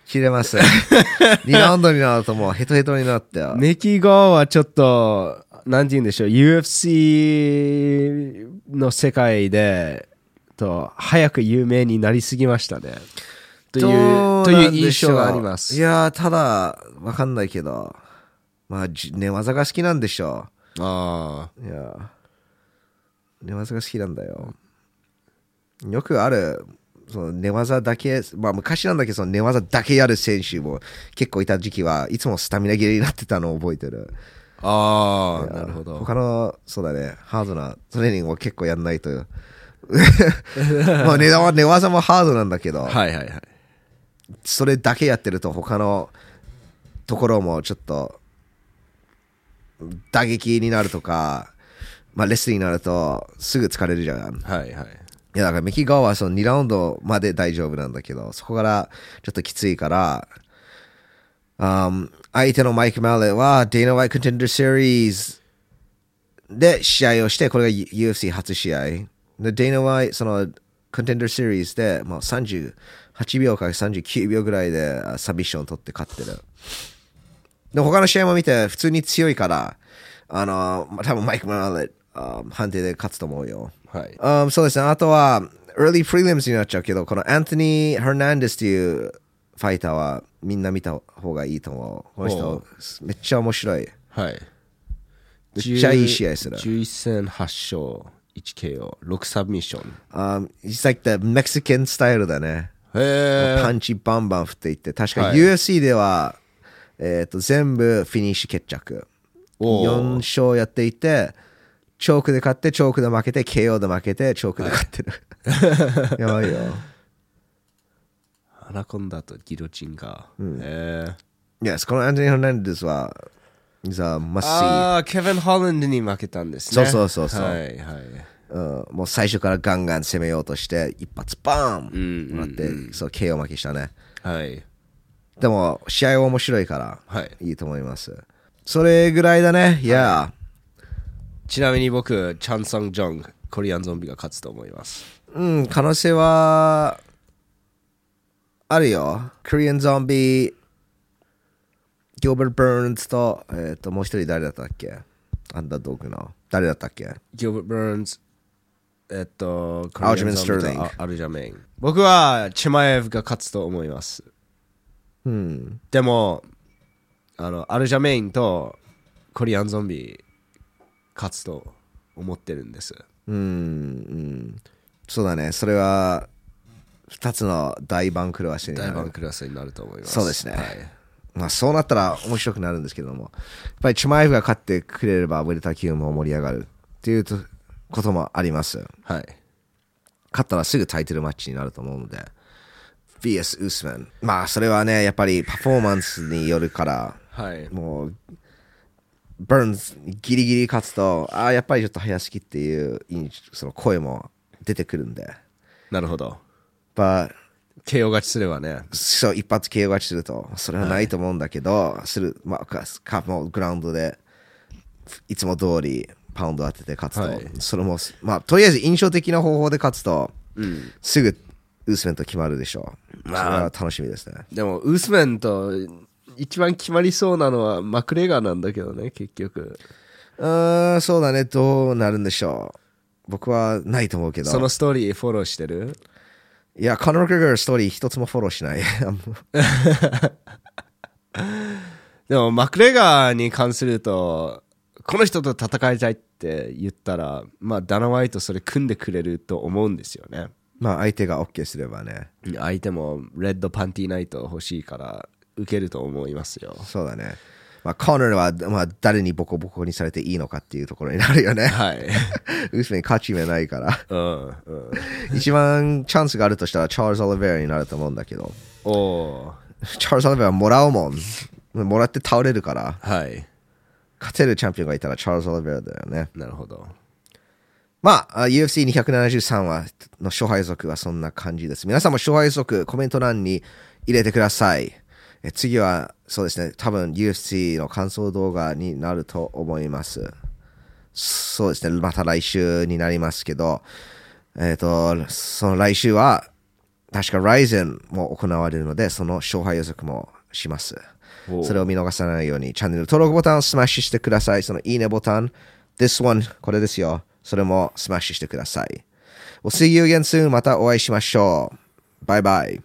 切れます。2ラウンドになるともうヘトヘトになって。メキゴーはちょっと、なんて言うんでしょう、UFC の世界で、と、早く有名になりすぎましたね。という、という印象があります。いやー、ただ、わかんないけど、まあ、じ寝技が好きなんでしょあう。いやー、寝技が好きなんだよ。よくある、その寝技だけ、まあ昔なんだけど、その寝技だけやる選手も結構いた時期はいつもスタミナ切れになってたのを覚えてる。あ、ああ、なるほど。他の、そうだね、ハードなトレーニングを結構やんないと。まあ寝技寝技もハードなんだけど、はいはいはい。それだけやってると他のところもちょっと打撃になるとか、まあレスリングになるとすぐ疲れるじゃん。はいはい。いやだからミキガーはその2ラウンドまで大丈夫なんだけど、そこからちょっときついから、um, 相手のマイク・マレーは Dana White Contender Series で試合をして、これが UFC 初試合。で、Dana White その Contender Series でもう38秒から39秒ぐらいであサビッション取って勝ってる。で、他の試合も見て普通に強いから、あの、まあ多分マイク・マレー、あ判定で勝つと思うよ。はい。Um, そうですね。あとは、early prelims になっちゃうけど、このアントニー・ヘルナンデスっていうファイターはみんな見た方がいいと思う。このお人、めっちゃ面白い。はい。めっちゃいい試合する。11戦8勝、1KO、6サブミッション。Um, it's like the Mexican スタイルだね。へパンチバンバン振っていって、確かはい UFC では、えっと全部フィニッシュ決着。おー4勝やっていて、チョークで勝って、チョークで負けて、KO で負けて、チョークで勝ってる。やばいよ。アナコンダとギロチンが。へー Yes, このアントニー・ヘルナンデスは、is a must see. ああ、ケビン・ホランドに負けたんですね。そうそうそうそうはいはい。うんもう最初からガンガン攻めようとして、一発バーンもらって、そう、KO 負けしたね。はい。でも、試合は面白いから、はい。いいと思います。それぐらいだね。いや、ちなみに僕、チャン・ソン・ジョン、コリアンゾンビが勝つと思います。うん、可能性は、あるよ。コリアンゾンビ、ギルバート・バーンズと、えっ、と、もう一人誰だったっけ？アンダードッグの。誰だったっけ？ギルバート・バーンズ、えっと、アルジャメンコリアンゾンビとアルジャメイン。僕は、チェマエフが勝つと思います。うん。でも、あの、アルジャメインとコリアンゾンビ勝つと思ってるんです。うん、うん。そうだね。それは、二つの大番狂わせになる。大番クラスになると思います。そうですねはい。まあそうなったら面白くなるんですけども、やっぱりチュマイフが勝ってくれれば、ウェルター級も盛り上がるっていうとこともあります。はい。勝ったらすぐタイトルマッチになると思うので、VS ウースマン。まあそれはね、やっぱりパフォーマンスによるから、はい。もう、バーンズギリギリ勝つと、ああ、やっぱりちょっと早すぎっていう印その声も出てくるんで。なるほど。But KO 勝ちすればね。そう、一発 KO 勝ちすると、それはないと思うんだけど、する、まあ、かかもうグラウンドで、いつも通りパウンド当てて勝つと、はいそれも、まあ、とりあえず印象的な方法で勝つと、うん。すぐウースメント決まるでしょう。それまあは楽しみですね。でも、ウースメンと一番決まりそうなのはマクレガーなんだけどね、結局。うーん、そうだね、どうなるんでしょう。僕はないと思うけど。そのストーリーフォローしてる？いや、カノル・グレガーストーリー一つもフォローしない。でも、マクレガーに関すると、この人と戦いたいって言ったら、まあ、ダナ・ワイトそれ組んでくれると思うんですよね。まあ、相手が OK すればね。相手もレッドパンティーナイト欲しいから受けると思いますよ。そうだね。まあ、コナーは、まあ、誰にボコボコにされていいのかっていうところになるよね。はい。ウースメン勝ち目ないから。うん、うん。一番チャンスがあるとしたらチャールズ・オリベアになると思うんだけど、おーチャールズ・オリベアはもらうもん。もらって倒れるから、はい。勝てるチャンピオンがいたらチャールズ・オリベアだよね。なるほど。まあ、あ UFC273 は、の勝敗予測はそんな感じです。皆さんも勝敗予測、コメント欄に入れてください。え次は、そうですね、多分 UFC の感想動画になると思います。そうですね、また来週になりますけど、えっ、と、その来週は、確か RIZIN も行われるので、その勝敗予測もします。それを見逃さないように、チャンネル登録ボタンをスマッシュしてください。そのいいねボタン、This one、これですよ。それもスマッシュしてください。We'll see you again soon. またお会いしましょう。バイバイ。